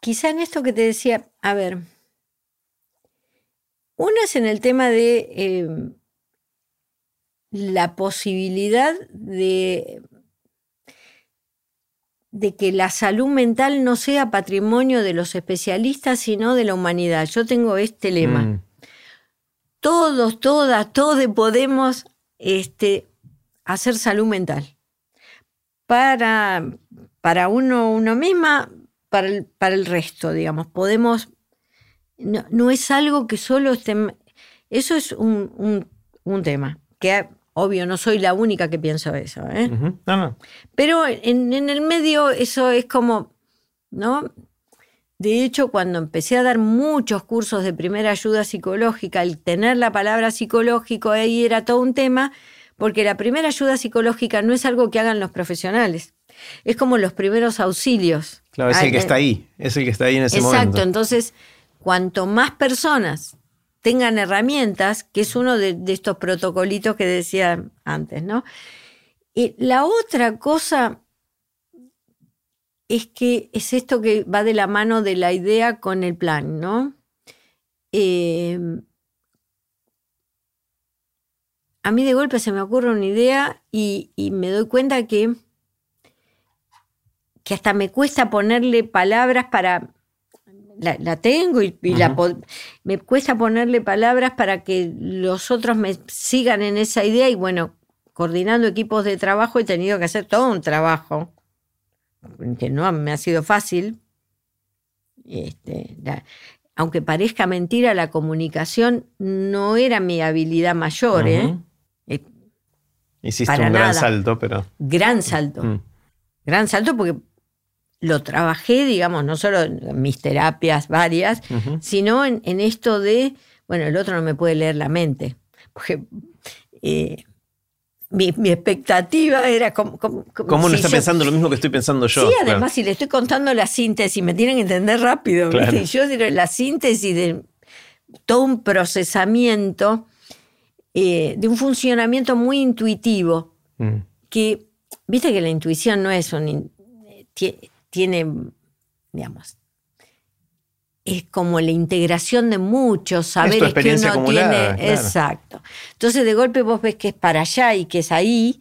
quizá en esto que te decía, a ver, una es en el tema de eh, la posibilidad de, de que la salud mental no sea patrimonio de los especialistas, sino de la humanidad. Yo tengo este lema. Mm, Todos, todas, todos podemos este, hacer salud mental. Para, para uno, uno misma, para el, para el resto, digamos. Podemos. No, no es algo que solo esté. Eso es un, un- un tema. Que obvio, no soy la única que pienso eso. ¿eh? No, no. Pero en, en el medio eso es como, ¿no? De hecho, cuando empecé a dar muchos cursos de primera ayuda psicológica, el tener la palabra psicológico ahí era todo un tema, porque la primera ayuda psicológica no es algo que hagan los profesionales, es como los primeros auxilios. Claro, es el que está ahí, es el que está ahí en ese Exacto, momento. entonces, cuanto más personas tengan herramientas, que es uno de, estos protocolitos que decía antes, ¿no? Y la otra cosa es que es esto que va de la mano de la idea con el plan, ¿no? Eh, a mí de golpe se me ocurre una idea y, y me doy cuenta que, que hasta me cuesta ponerle palabras para... La, la tengo y, y la me cuesta ponerle palabras para que los otros me sigan en esa idea y bueno, coordinando equipos de trabajo he tenido que hacer todo un trabajo que no me ha sido fácil. Este, la- aunque parezca mentira, la comunicación no era mi habilidad mayor, ¿eh? Eh, Hiciste un gran nada. salto, pero. Gran salto. mm, Gran salto porque lo trabajé, digamos, no solo en mis terapias varias, sino en, en esto de, bueno, el otro no me puede leer la mente. Porque eh, mi, mi expectativa era como... como- como ¿Cómo no está yo- pensando lo mismo que estoy pensando yo? Sí, Claro. además, si le estoy contando la síntesis, me tienen que entender rápido. ¿viste? Claro. Y yo la síntesis de todo un procesamiento, eh, de un funcionamiento muy intuitivo, Mm, que, viste que la intuición no es un... tie- tiene, digamos, es como la integración de muchos saberes que uno tiene. Exacto. Entonces de golpe vos ves que es para allá y que es ahí,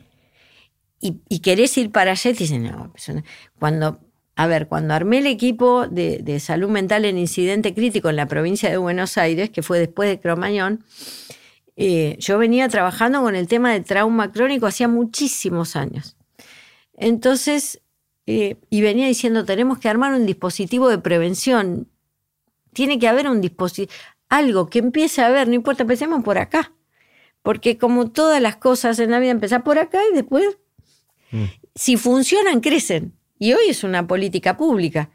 y, querés ir para allá y te dicen, no, cuando, a ver, cuando armé el equipo de, salud mental en incidente crítico en la provincia de Buenos Aires, que fue después de Cromañón, eh, yo venía trabajando con el tema de trauma crónico hacía muchísimos años. Entonces, eh, y venía diciendo, tenemos que armar un dispositivo de prevención. Tiene que haber un dispositivo, algo que empiece a haber, no importa, empecemos por acá. Porque como todas las cosas en la vida, empezar por acá y después, mm. si funcionan, crecen. Y hoy es una política pública.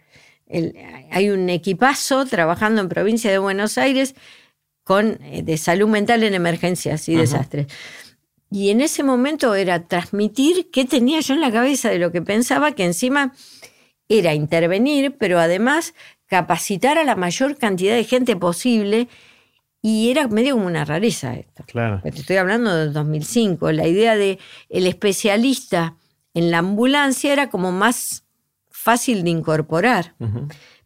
hay un equipazo trabajando en provincia de Buenos Aires con, eh, de salud mental en emergencias y desastres. Y en ese momento era transmitir qué tenía yo en la cabeza de lo que pensaba, que encima era intervenir, pero además capacitar a la mayor cantidad de gente posible. Y era medio como una rareza esto. Claro. Te estoy hablando del 2005. La idea de el especialista en la ambulancia era como más fácil de incorporar.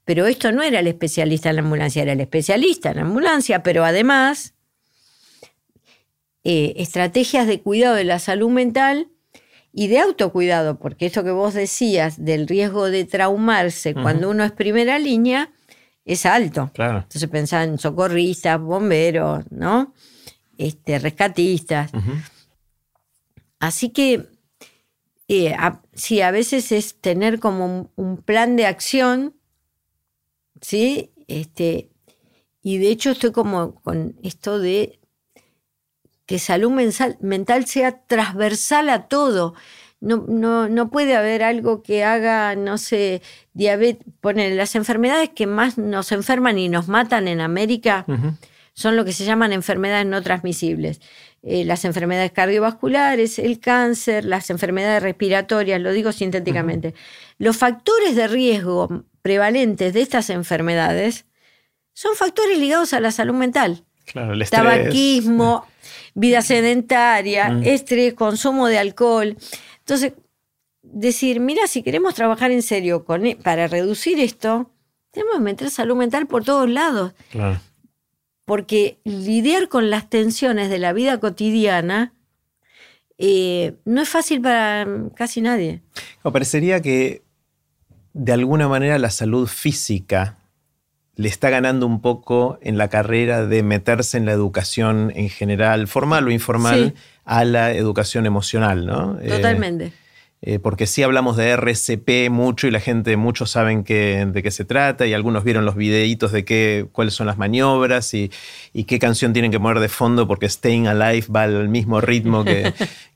Pero esto no era el especialista en la ambulancia, era el especialista en la ambulancia, pero además eh, estrategias de cuidado de la salud mental y de autocuidado, porque esto que vos decías del riesgo de traumarse cuando uno es primera línea es alto. Claro. Entonces pensaba en socorristas, bomberos, ¿no? Este, rescatistas. Así que eh, sí, a veces es tener como un plan de acción ¿sí? Este, y de hecho estoy como con esto de que salud mental, sea transversal a todo. No, no, no, puede haber algo que haga, no sé, diabetes. Ponen las enfermedades que más nos enferman y nos matan en América son lo que se llaman enfermedades no transmisibles. Eh, las enfermedades cardiovasculares, el cáncer, las enfermedades respiratorias, lo digo sintéticamente. Los factores de riesgo prevalentes de estas enfermedades son factores ligados a la salud mental. Claro, el estrés. Tabaquismo, vida sedentaria, mm. estrés, consumo de alcohol. Entonces, decir, mira, si queremos trabajar en serio con, e, para reducir esto, tenemos que meter salud mental por todos lados. Claro. Porque lidiar con las tensiones de la vida cotidiana eh, no es fácil para casi nadie. No, parecería que de alguna manera la salud física le está ganando un poco en la carrera de meterse en la educación en general, formal o informal, a la educación emocional, ¿no? Eh, Totalmente. Eh, porque sí hablamos de RCP mucho y la gente, muchos saben de qué se trata y algunos vieron los videitos de qué, cuáles son las maniobras y, qué canción tienen que poner de fondo porque Staying Alive va al mismo ritmo que,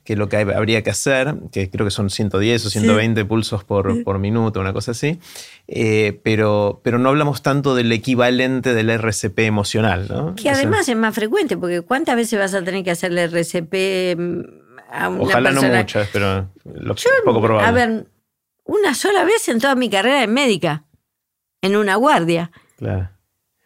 lo que habría que hacer, que creo que son 110 o 120 pulsos por, por, minuto, una cosa así. Eh, pero, pero no hablamos tanto del equivalente del RCP emocional. ¿no? Que además es más frecuente, porque ¿cuántas veces vas a tener que hacer el RCP? Ojalá no muchas, pero lo poco probable. A ver, una sola vez en toda mi carrera en médica, en una guardia. Claro.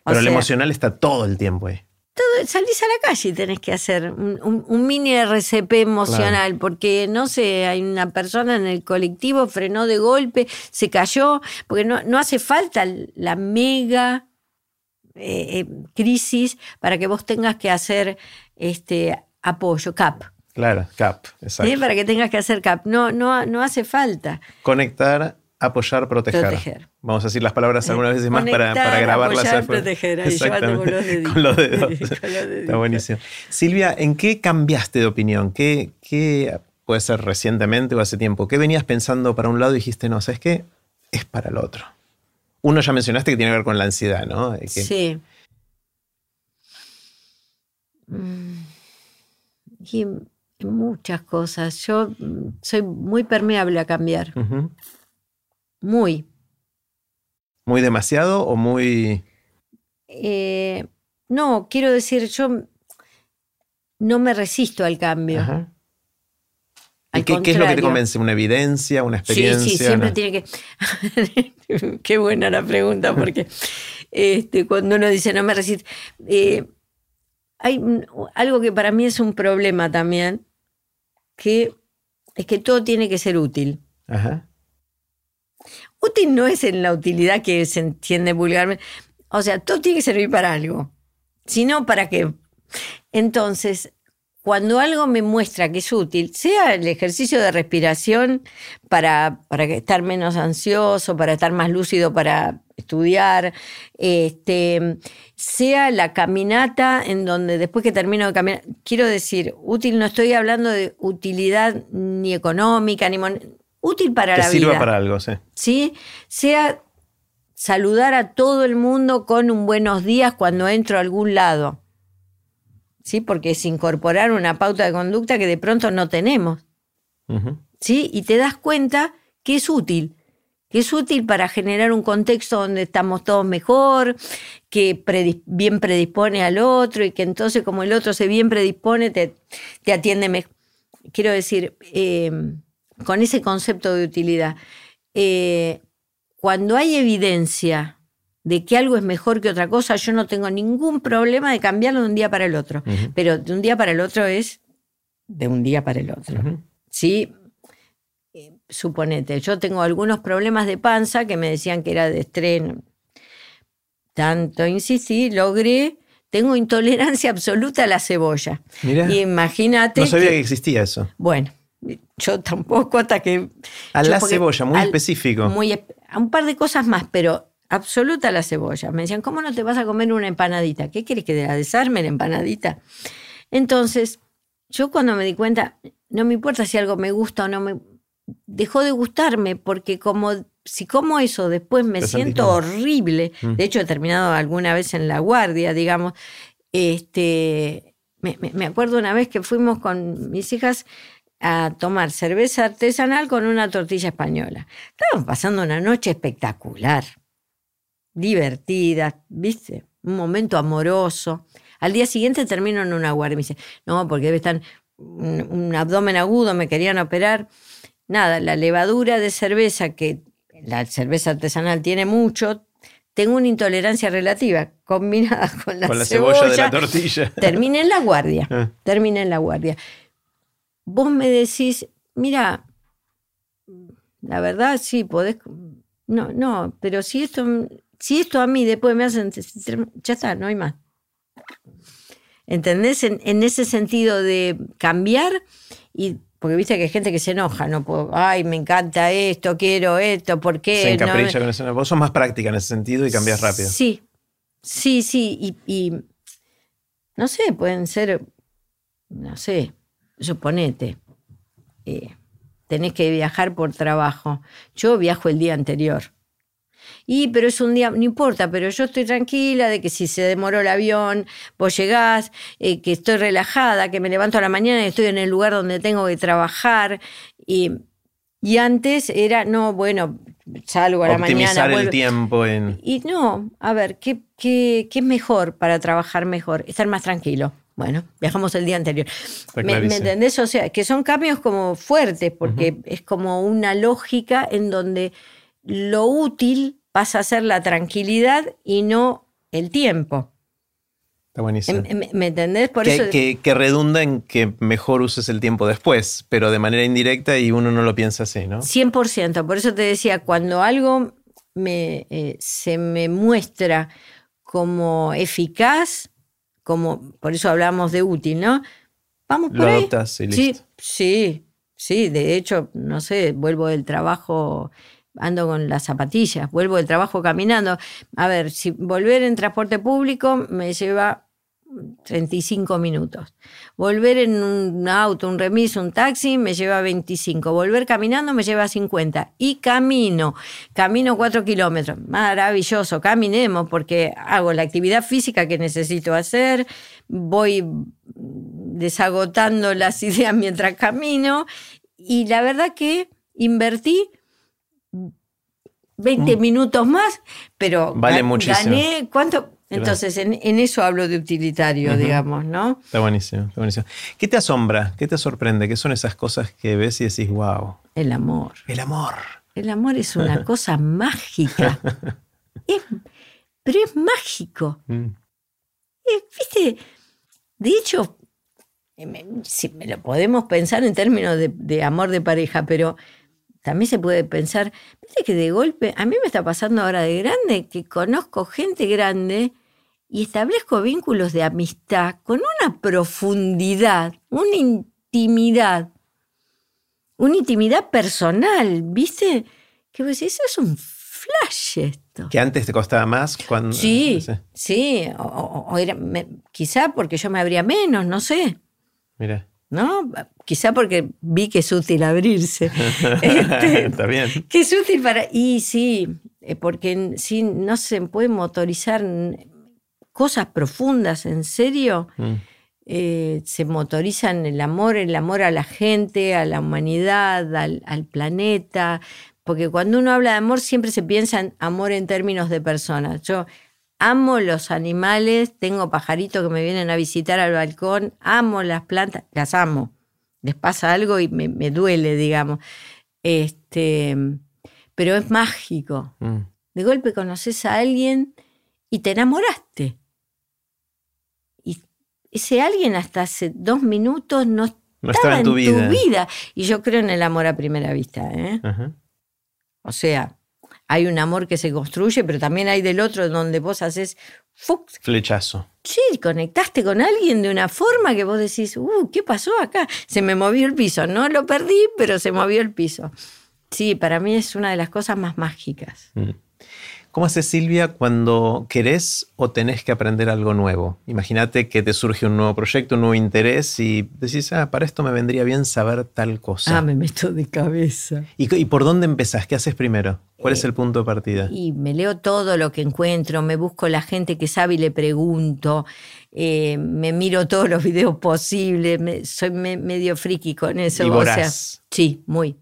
Pero el emocional está todo el tiempo ahí. Todo, salís a la calle y tenés que hacer un, mini RCP emocional, porque no sé, hay una persona en el colectivo, frenó de golpe, se cayó, porque no, no hace falta la mega eh, eh, crisis para que vos tengas que hacer este apoyo, CAP. Claro, CAP, exacto. ¿Sí? Para que tengas que hacer CAP. No, no, no hace falta. Conectar, apoyar, proteger. Vamos a decir las palabras algunas veces más para, para grabarlas. Apoyar, proteger. Ahí con los dedos. con los dedos. Está buenísimo. Silvia, ¿en qué cambiaste de opinión? ¿Qué, ¿Qué, puede ser recientemente o hace tiempo? ¿Qué venías pensando para un lado y dijiste, no, ¿sabes qué? Es para el otro. Uno ya mencionaste que tiene que ver con la ansiedad, ¿no? Sí. Mm. Y muchas cosas. Yo mm, soy muy permeable a cambiar. Muy. ¿Muy demasiado o muy...? Eh, no, quiero decir, yo no me resisto al cambio. ¿Y qué, es lo que te convence? ¿Una evidencia? ¿Una experiencia? Sí, sí, siempre tiene que... qué buena la pregunta, porque este, cuando uno dice no me resisto... Eh, hay algo que para mí es un problema también, que es que todo tiene que ser útil. Útil no es en la utilidad que se entiende vulgarmente. O sea, todo tiene que servir para algo. Si no, ¿para qué? Entonces, cuando algo me muestra que es útil, sea el ejercicio de respiración para, para estar menos ansioso, para estar más lúcido para estudiar, este, sea la caminata en donde después que termino de caminar, quiero decir, útil no estoy hablando de utilidad ni económica, ni útil para la vida. sirva para algo, sí. Sí, sea saludar a todo el mundo con un buenos días cuando entro a algún lado ¿sí? Porque es incorporar una pauta de conducta que de pronto no tenemos. ¿Sí? Y te das cuenta que es útil, que es útil para generar un contexto donde estamos todos mejor, que bien predispone al otro y que entonces como el otro se bien predispone, te, te atiende mejor. Quiero decir, eh, con ese concepto de utilidad, eh, cuando hay evidencia de que algo es mejor que otra cosa, yo no tengo ningún problema de cambiarlo de un día para el otro. Pero de un día para el otro es de un día para el otro. ¿Sí? Suponete, yo tengo algunos problemas de panza que me decían que era de estreno. Tanto insistí, logré tengo intolerancia absoluta a la cebolla. Mira, imagínate. No sabía que, existía eso. Bueno, yo tampoco hasta que. A la cebolla, muy específico. Muy, a un par de cosas más, pero absoluta la cebolla. Me decían, ¿cómo no te vas a comer una empanadita? ¿Qué quieres que la desarme la empanadita? Entonces, yo cuando me di cuenta, no me importa si algo me gusta o no me... Dejó de gustarme porque como si como eso después me siento horrible, mm. de hecho he terminado alguna vez en la guardia, digamos, este, me, me acuerdo una vez que fuimos con mis hijas a tomar cerveza artesanal con una tortilla española. Estábamos pasando una noche espectacular divertida, ¿viste? Un momento amoroso. Al día siguiente termino en una guardia y me dice, no, porque debe estar un, abdomen agudo, me querían operar. Nada, la levadura de cerveza, que la cerveza artesanal tiene mucho, tengo una intolerancia relativa combinada con la, cebolla, de la tortilla. Terminé en la guardia, ah. terminé en la guardia. Vos me decís, mira, la verdad sí, podés... No, no, pero si esto si esto a mí después me hacen, ya está, no hay más. ¿Entendés? En, ese sentido de cambiar y porque viste que hay gente que se enoja, no puedo, ay, me encanta esto, quiero esto, ¿por qué? Se encapricha con eso. Vos sos más práctica en ese sentido y cambias rápido. Sí, sí, sí. Y, no sé, pueden ser, no sé, suponete, eh, tenés que viajar por trabajo. Yo viajo el día anterior. Y, pero es un día, no importa, pero yo estoy tranquila de que si se demoró el avión, vos llegás, eh, que estoy relajada, que me levanto a la mañana y estoy en el lugar donde tengo que trabajar. Y, y antes era, no, bueno, salgo a la mañana. Optimizar el tiempo en. Y no, a ver, ¿qué, qué, qué es mejor para trabajar mejor? Estar más tranquilo. Bueno, viajamos el día anterior. ¿Me, entendés? O sea, que son cambios como fuertes, porque es como una lógica en donde lo útil pasa a ser la tranquilidad y no el tiempo. Está buenísimo. ¿Me, entendés? Por que, eso... que, redunda en que mejor uses el tiempo después, pero de manera indirecta y uno no lo piensa así, ¿no? 100%. Por eso te decía, cuando algo me, eh, se me muestra como eficaz, como por eso hablamos de útil, ¿no? Vamos por lo ahí. Adoptas y listo. Sí, sí, sí. De hecho, no sé, vuelvo del trabajo ando con las zapatillas, vuelvo del trabajo caminando. A ver, si volver en transporte público me lleva 35 minutos. Volver en un auto, un remis, un taxi me lleva 25. Volver caminando me lleva 50. Y camino, camino 4 kilómetros. Maravilloso, caminemos porque hago la actividad física que necesito hacer, voy desagotando las ideas mientras camino y la verdad que invertí 20 mm. minutos más, pero vale gané, ¿cuánto? Entonces, en, eso hablo de utilitario, digamos, ¿no? Está buenísimo, está buenísimo. ¿Qué te asombra? ¿Qué te sorprende? ¿Qué son esas cosas que ves y decís, wow? El amor. El amor. El amor es una cosa mágica. pero es mágico. Mm. ¿Viste? De hecho, si me lo podemos pensar en términos de amor de pareja, pero también se puede pensar, viste que de golpe, a mí me está pasando ahora de grande, que conozco gente grande y establezco vínculos de amistad con una profundidad, una intimidad, una intimidad personal, ¿viste? Que vos decís, eso es un flash esto. Que antes te costaba más cuando... Sí, sí, o, era, quizá porque yo me abría menos, no sé. Mira. ¿No? Quizá porque vi que es útil abrirse. Este, Está bien. Que es útil para... Y sí, eh, porque si no se puede motorizar cosas profundas, en serio, Mm. eh, se motorizan el amor, el amor a la gente, a la humanidad, al, al planeta, porque cuando uno habla de amor siempre se piensa en amor en términos de personas. Yo amo los animales, tengo pajaritos que me vienen a visitar al balcón, amo las plantas, las amo. Les pasa algo y me, me duele, digamos. Este, pero es mágico. Mm. De golpe conoces a alguien y te enamoraste. Y ese alguien hasta hace dos minutos no, No estaba en tu vida. Y yo creo en el amor a primera vista. ¿eh? O sea, hay un amor que se construye, pero también hay del otro donde vos haces, ¡fuc! Flechazo. sí, conectaste con alguien de una forma que vos decís, uh, ¿qué pasó acá? Se me movió el piso. No lo perdí, pero se movió el piso. Sí, para mí es una de las cosas más mágicas. Mm. ¿Cómo haces Silvia cuando querés o tenés que aprender algo nuevo? Imagínate que te surge un nuevo proyecto, un nuevo interés y decís, ah, para esto me vendría bien saber tal cosa. Ah, me meto de cabeza. ¿Y, y por dónde empezás? ¿Qué haces primero? ¿Cuál es Eh, el punto de partida? Y me leo todo lo que encuentro, me busco la gente que sabe y le pregunto, eh, me miro todos los videos posibles, me- soy me- medio friki con eso. Y o sea, voraz. sí, muy,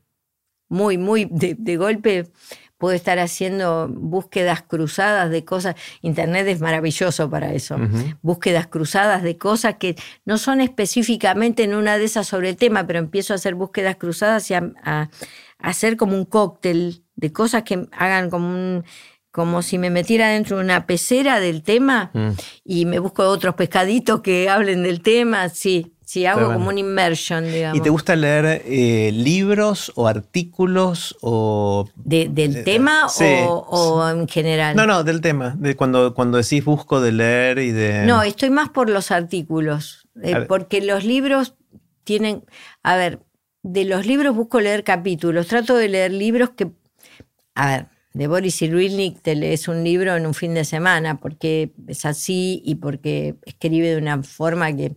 muy, muy. De, de golpe puedo estar haciendo búsquedas cruzadas de cosas. Internet es maravilloso para eso. Búsquedas cruzadas de cosas que no son específicamente en una de esas sobre el tema, pero empiezo a hacer búsquedas cruzadas y a, a- a hacer como un cóctel de cosas que hagan como un como si me metiera dentro de una pecera del tema Mm. y me busco otros pescaditos que hablen del tema, sí, sí, hago como un immersion, digamos. ¿Y te gusta leer eh, libros o artículos o... De- ¿Del tema sí, o, o en general? No, no, del tema. De cuando, cuando decís busco de leer y de... No, estoy más por los artículos, eh, porque los libros tienen, a ver, de los libros busco leer capítulos, trato de leer libros que, a ver, de Boris Cyrulnik te lees un libro en un fin de semana, porque es así y porque escribe de una forma que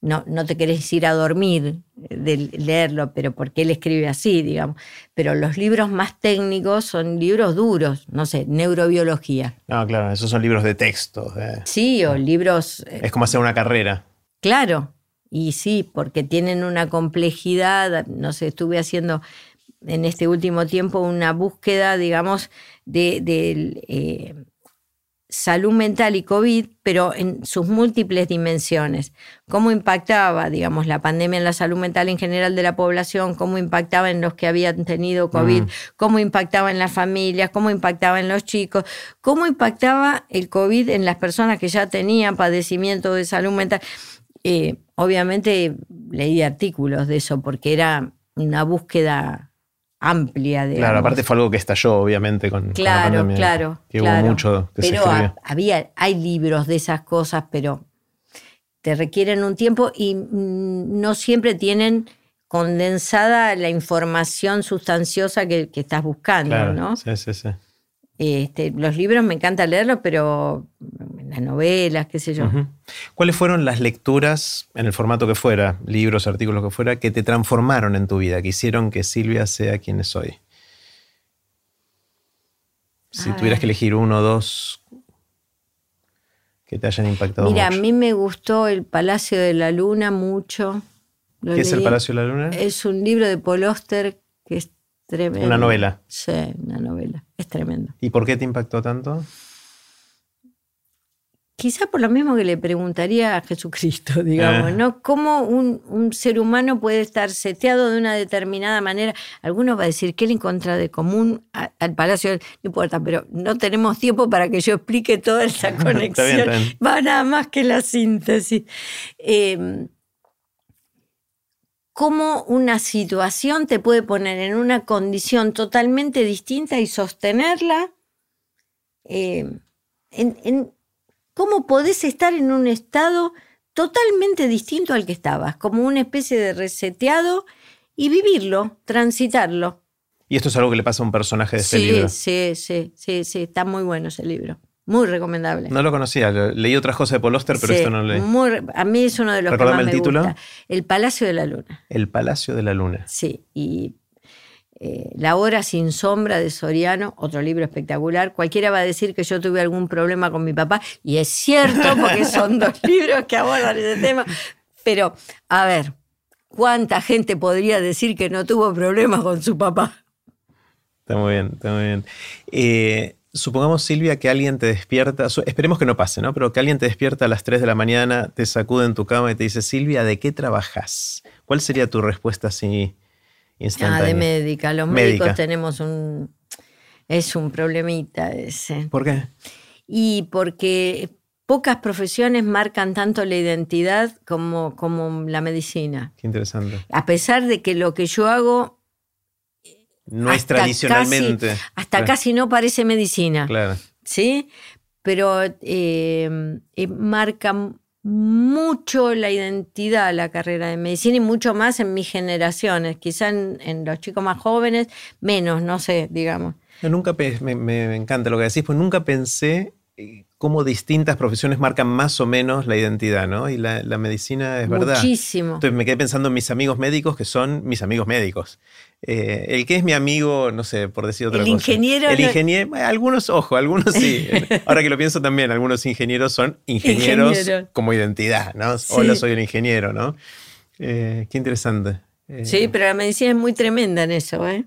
no, no te querés ir a dormir de leerlo, pero porque él escribe así, digamos. Pero los libros más técnicos son libros duros, no sé, neurobiología. No, claro, esos son libros de texto. eh. Sí, o libros eh, Es como hacer una carrera. Claro, y sí, porque tienen una complejidad, no sé, estuve haciendo en este último tiempo una búsqueda, digamos, de, de, eh, salud mental y COVID, pero en sus múltiples dimensiones. Cómo impactaba, digamos, la pandemia en la salud mental en general de la población, cómo impactaba en los que habían tenido COVID, Mm. cómo impactaba en las familias, cómo impactaba en los chicos, cómo impactaba el COVID en las personas que ya tenían padecimiento de salud mental. Eh, obviamente leí artículos de eso porque era una búsqueda amplia. Digamos. Claro, aparte fue algo que estalló, obviamente, con, con la Claro, pandemia. claro. Que claro. hubo mucho que pero había, hay libros de esas cosas, pero te requieren un tiempo y mm, no siempre tienen condensada la información sustanciosa que, que estás buscando, Claro, ¿no? sí, sí, sí. Este, los libros me encanta leerlos, pero las novelas, qué sé yo. ¿Cuáles fueron las lecturas, en el formato que fuera, libros, artículos que fuera, que te transformaron en tu vida, que hicieron que Silvia sea quien es hoy? Si A tuvieras ver. que elegir uno o dos que te hayan impactado Mira, a mí me gustó El Palacio de la Luna mucho. Lo ¿Qué es el. Palacio de la Luna? Es un libro de Paul Auster que es tremendo. Una novela. Sí, una novela. Es tremendo. ¿Y por qué te impactó tanto? Quizá por lo mismo que le preguntaría a Jesucristo, digamos, Ah. ¿no? ¿Cómo un, un ser humano puede estar seteado de una determinada manera? Algunos va a decir que él encuentra de común a- al palacio, no importa, pero no tenemos tiempo para que yo explique toda esa Está conexión. bien, está bien. Va nada más que la síntesis. Eh, cómo una situación te puede poner en una condición totalmente distinta y sostenerla. Eh, en, cómo podés estar en un estado totalmente distinto al que estabas, como una especie de reseteado y vivirlo, transitarlo. Y esto es algo que le pasa a un personaje de este libro. Sí, sí, sí, sí, está muy bueno ese libro. Muy recomendable. No lo conocía, leí otras cosas de Paul Oster, pero esto no lo leí. a mí es uno de los que más el me título? El Palacio de la Luna. El Palacio de la Luna. Sí, y eh, La hora sin sombra de Soriano, otro libro espectacular. Cualquiera va a decir que yo tuve algún problema con mi papá, y es cierto, porque son dos libros que abordan ese tema. Pero, a ver, ¿cuánta gente podría decir que no tuvo problemas con su papá? Está muy bien, está muy bien. Eh, supongamos, Silvia, que alguien te despierta, esperemos que no pase, ¿no? Pero que alguien te despierta a las 3 de la mañana, te sacude en tu cama y te dice, Silvia, ¿de qué trabajas? ¿Cuál sería tu respuesta así instantánea? Ah, de médica. Los médicos tenemos un... Es un problemita ese. ¿Por qué? Y porque pocas profesiones marcan tanto la identidad como, como la medicina. Qué interesante. A pesar de que lo que yo hago no es tradicionalmente. hasta casi no parece medicina. Claro. ¿Sí? Pero eh, eh, marca mucho la identidad la carrera de medicina y mucho más en mis generaciones. Quizá en, los chicos más jóvenes, menos, no sé, digamos. nunca me, me, encanta lo que decís, pues nunca pensé eh, cómo distintas profesiones marcan más o menos la identidad, ¿no? Y la, medicina es verdad. Muchísimo. Entonces me quedé pensando en mis amigos médicos que son mis amigos médicos. Eh, el que es mi amigo, no sé, por decir otra el cosa. Ingeniero el ingeniero. algunos, ojo, algunos sí. Ahora que lo pienso también, algunos ingenieros son ingenieros como identidad, ¿no? Hola, soy un ingeniero, ¿no? Eh, qué interesante. Eh, sí, pero la medicina es muy tremenda en eso, ¿eh?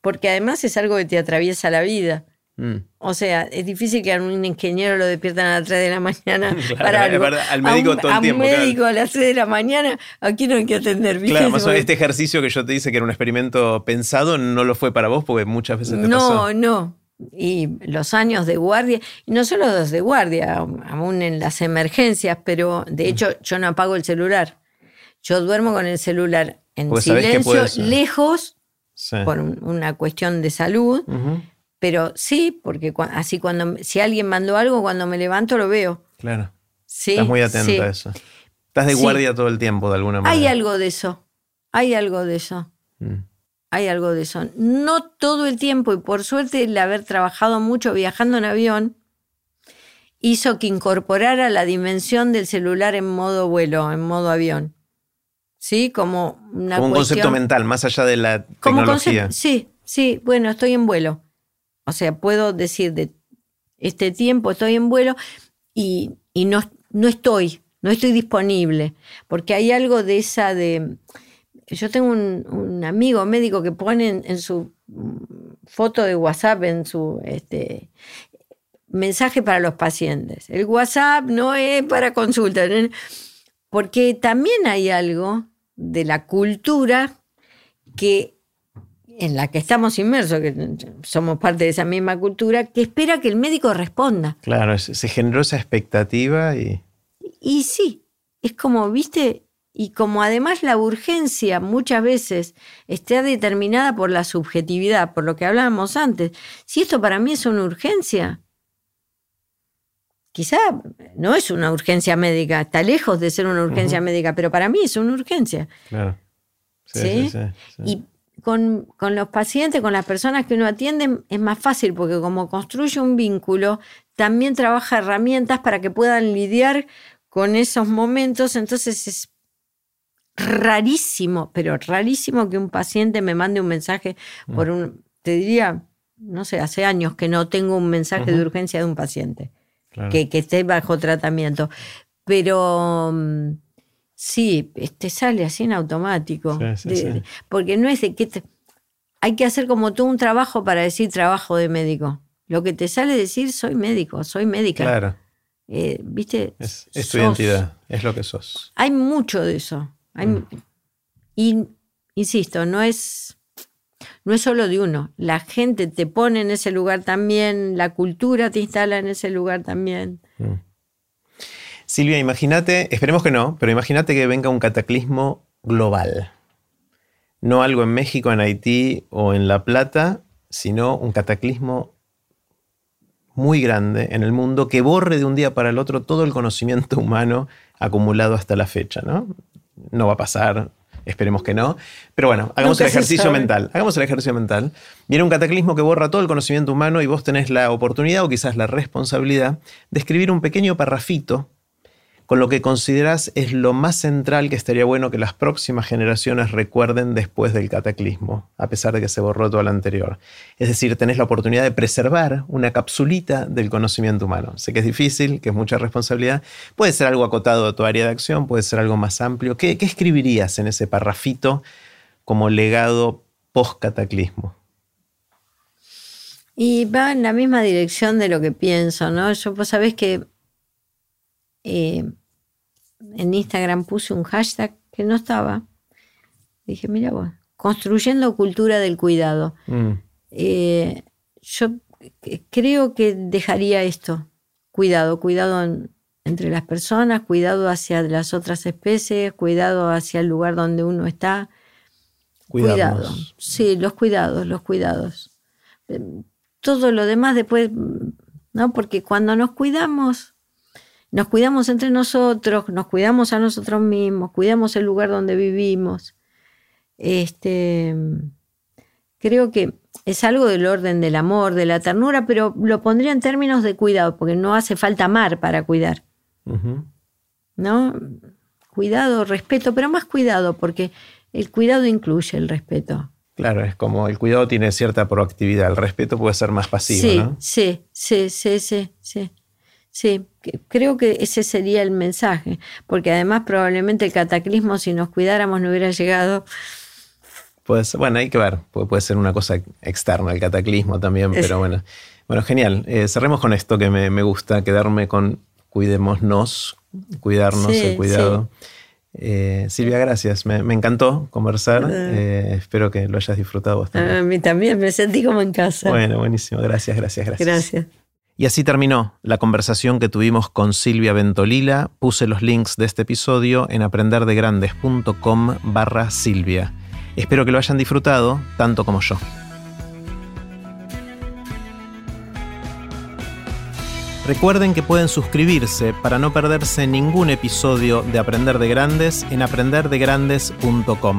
Porque además es algo que te atraviesa la vida. Mm. O sea, es difícil que a un ingeniero lo despiertan a las 3 de la mañana para algo. al médico todo el tiempo. A un médico a las 3 de la mañana, aquí no hay que atender bien. Claro, más este ejercicio que yo te dice que era un experimento pensado, no lo fue para vos porque muchas veces te no, pasó. No, no. Y los años de guardia, y no solo los de guardia, aún en las emergencias, pero de hecho yo no apago el celular. Yo duermo con el celular en silencio, lejos, por una cuestión de salud. Pero sí, porque así cuando si alguien mandó algo, cuando me levanto lo veo. Claro. Sí, Estás muy atenta a eso. Estás de guardia todo el tiempo, de alguna manera. Hay algo de eso. Hay algo de eso. Mm. Hay algo de eso. No todo el tiempo, y por suerte el haber trabajado mucho viajando en avión, hizo que incorporara la dimensión del celular en modo vuelo, en modo avión. ¿Sí? Como una Como un concepto mental, más allá de la tecnología. sí, sí, bueno, estoy en vuelo. O sea, puedo decir de este tiempo estoy en vuelo y, no, no estoy, no estoy disponible, porque hay algo de esa de... Yo tengo un, amigo médico que pone en, su foto de WhatsApp, en su este, mensaje para los pacientes. El WhatsApp no es para consulta, porque también hay algo de la cultura que en la que estamos inmersos, que somos parte de esa misma cultura, que espera que el médico responda. Claro, se generó esa expectativa y... Y sí, es como, viste, y como además la urgencia muchas veces está determinada por la subjetividad, por lo que hablábamos antes, si esto para mí es una urgencia, quizá no es una urgencia médica, está lejos de ser una urgencia médica, pero para mí es una urgencia. Claro. Sí, sí, sí, con, los pacientes, con las personas que uno atiende, es más fácil porque como construye un vínculo, también trabaja herramientas para que puedan lidiar con esos momentos. Entonces es rarísimo, pero rarísimo que un paciente me mande un mensaje por mm. un, te diría, no sé, hace años que no tengo un mensaje de urgencia de un paciente que, que esté bajo tratamiento. Pero mm, Sí, te sale así en automático. porque no es de que hay que hacer como tú un trabajo para decir trabajo de médico. Lo que te sale decir soy médico, soy médica. Claro. Eh, ¿Viste? Es, tu identidad, es lo que sos. Hay mucho de eso. Mm. Y insisto, no es, no es solo de uno. La gente te pone en ese lugar también, la cultura te instala en ese lugar también. Mm. Silvia, imagínate, esperemos que no, pero imagínate que venga un cataclismo global. no algo en México, en Haití o en La Plata, sino un cataclismo muy grande en el mundo que borre de un día para el otro todo el conocimiento humano acumulado hasta la fecha. No, no va a pasar, esperemos que no. Pero bueno, hagamos el ejercicio mental. Hagamos el ejercicio mental. Viene un cataclismo que borra todo el conocimiento humano y vos tenés la oportunidad o quizás la responsabilidad de escribir un pequeño parrafito con lo que consideras es lo más central que estaría bueno que las próximas generaciones recuerden después del cataclismo, a pesar de que se borró todo lo anterior. Es decir, tenés la oportunidad de preservar una capsulita del conocimiento humano. Sé que es difícil, que es mucha responsabilidad. Puede ser algo acotado a tu área de acción, puede ser algo más amplio. ¿Qué, escribirías en ese parrafito como legado post-cataclismo? Y va en la misma dirección de lo que pienso, ¿no? Yo, vos sabés que eh, en Instagram puse un hashtag que no estaba. Dije, mira vos, construyendo cultura del cuidado. Mm. Eh, yo creo que dejaría esto, cuidado, cuidado entre las personas, cuidado hacia las otras especies, cuidado hacia el lugar donde uno está. Cuidado. Sí, los cuidados, los cuidados. Todo lo demás después, ¿no? Porque cuando nos cuidamos, nos cuidamos entre nosotros, nos cuidamos a nosotros mismos, cuidamos el lugar donde vivimos. Este, creo que es algo del orden del amor, de la ternura, pero lo pondría en términos de cuidado, porque no hace falta amar para cuidar. ¿No? Cuidado, respeto, pero más cuidado, porque el cuidado incluye el respeto. Claro, es como el cuidado tiene cierta proactividad, el respeto puede ser más pasivo, sí, ¿no? Sí, sí, sí, sí, sí. Sí, creo que ese sería el mensaje, porque además probablemente el cataclismo, si nos cuidáramos, no hubiera llegado. Pues, bueno, hay que ver, puede, ser una cosa externa el cataclismo también, pero bueno. Bueno, genial. Eh, cerremos con esto que me, gusta, quedarme con cuidémonos, cuidarnos, el cuidado. Eh, Silvia, gracias. Me, encantó conversar. Eh, espero que lo hayas disfrutado bastante. A mí también, me sentí como en casa. Bueno, buenísimo. Gracias, gracias, gracias. Gracias. Y así terminó la conversación que tuvimos con Silvia Ventolila. Puse los links de este episodio en aprenderdegrandes.com barra Silvia. Espero que lo hayan disfrutado tanto como yo. Recuerden que pueden suscribirse para no perderse ningún episodio de Aprender de Grandes en aprenderdegrandes.com.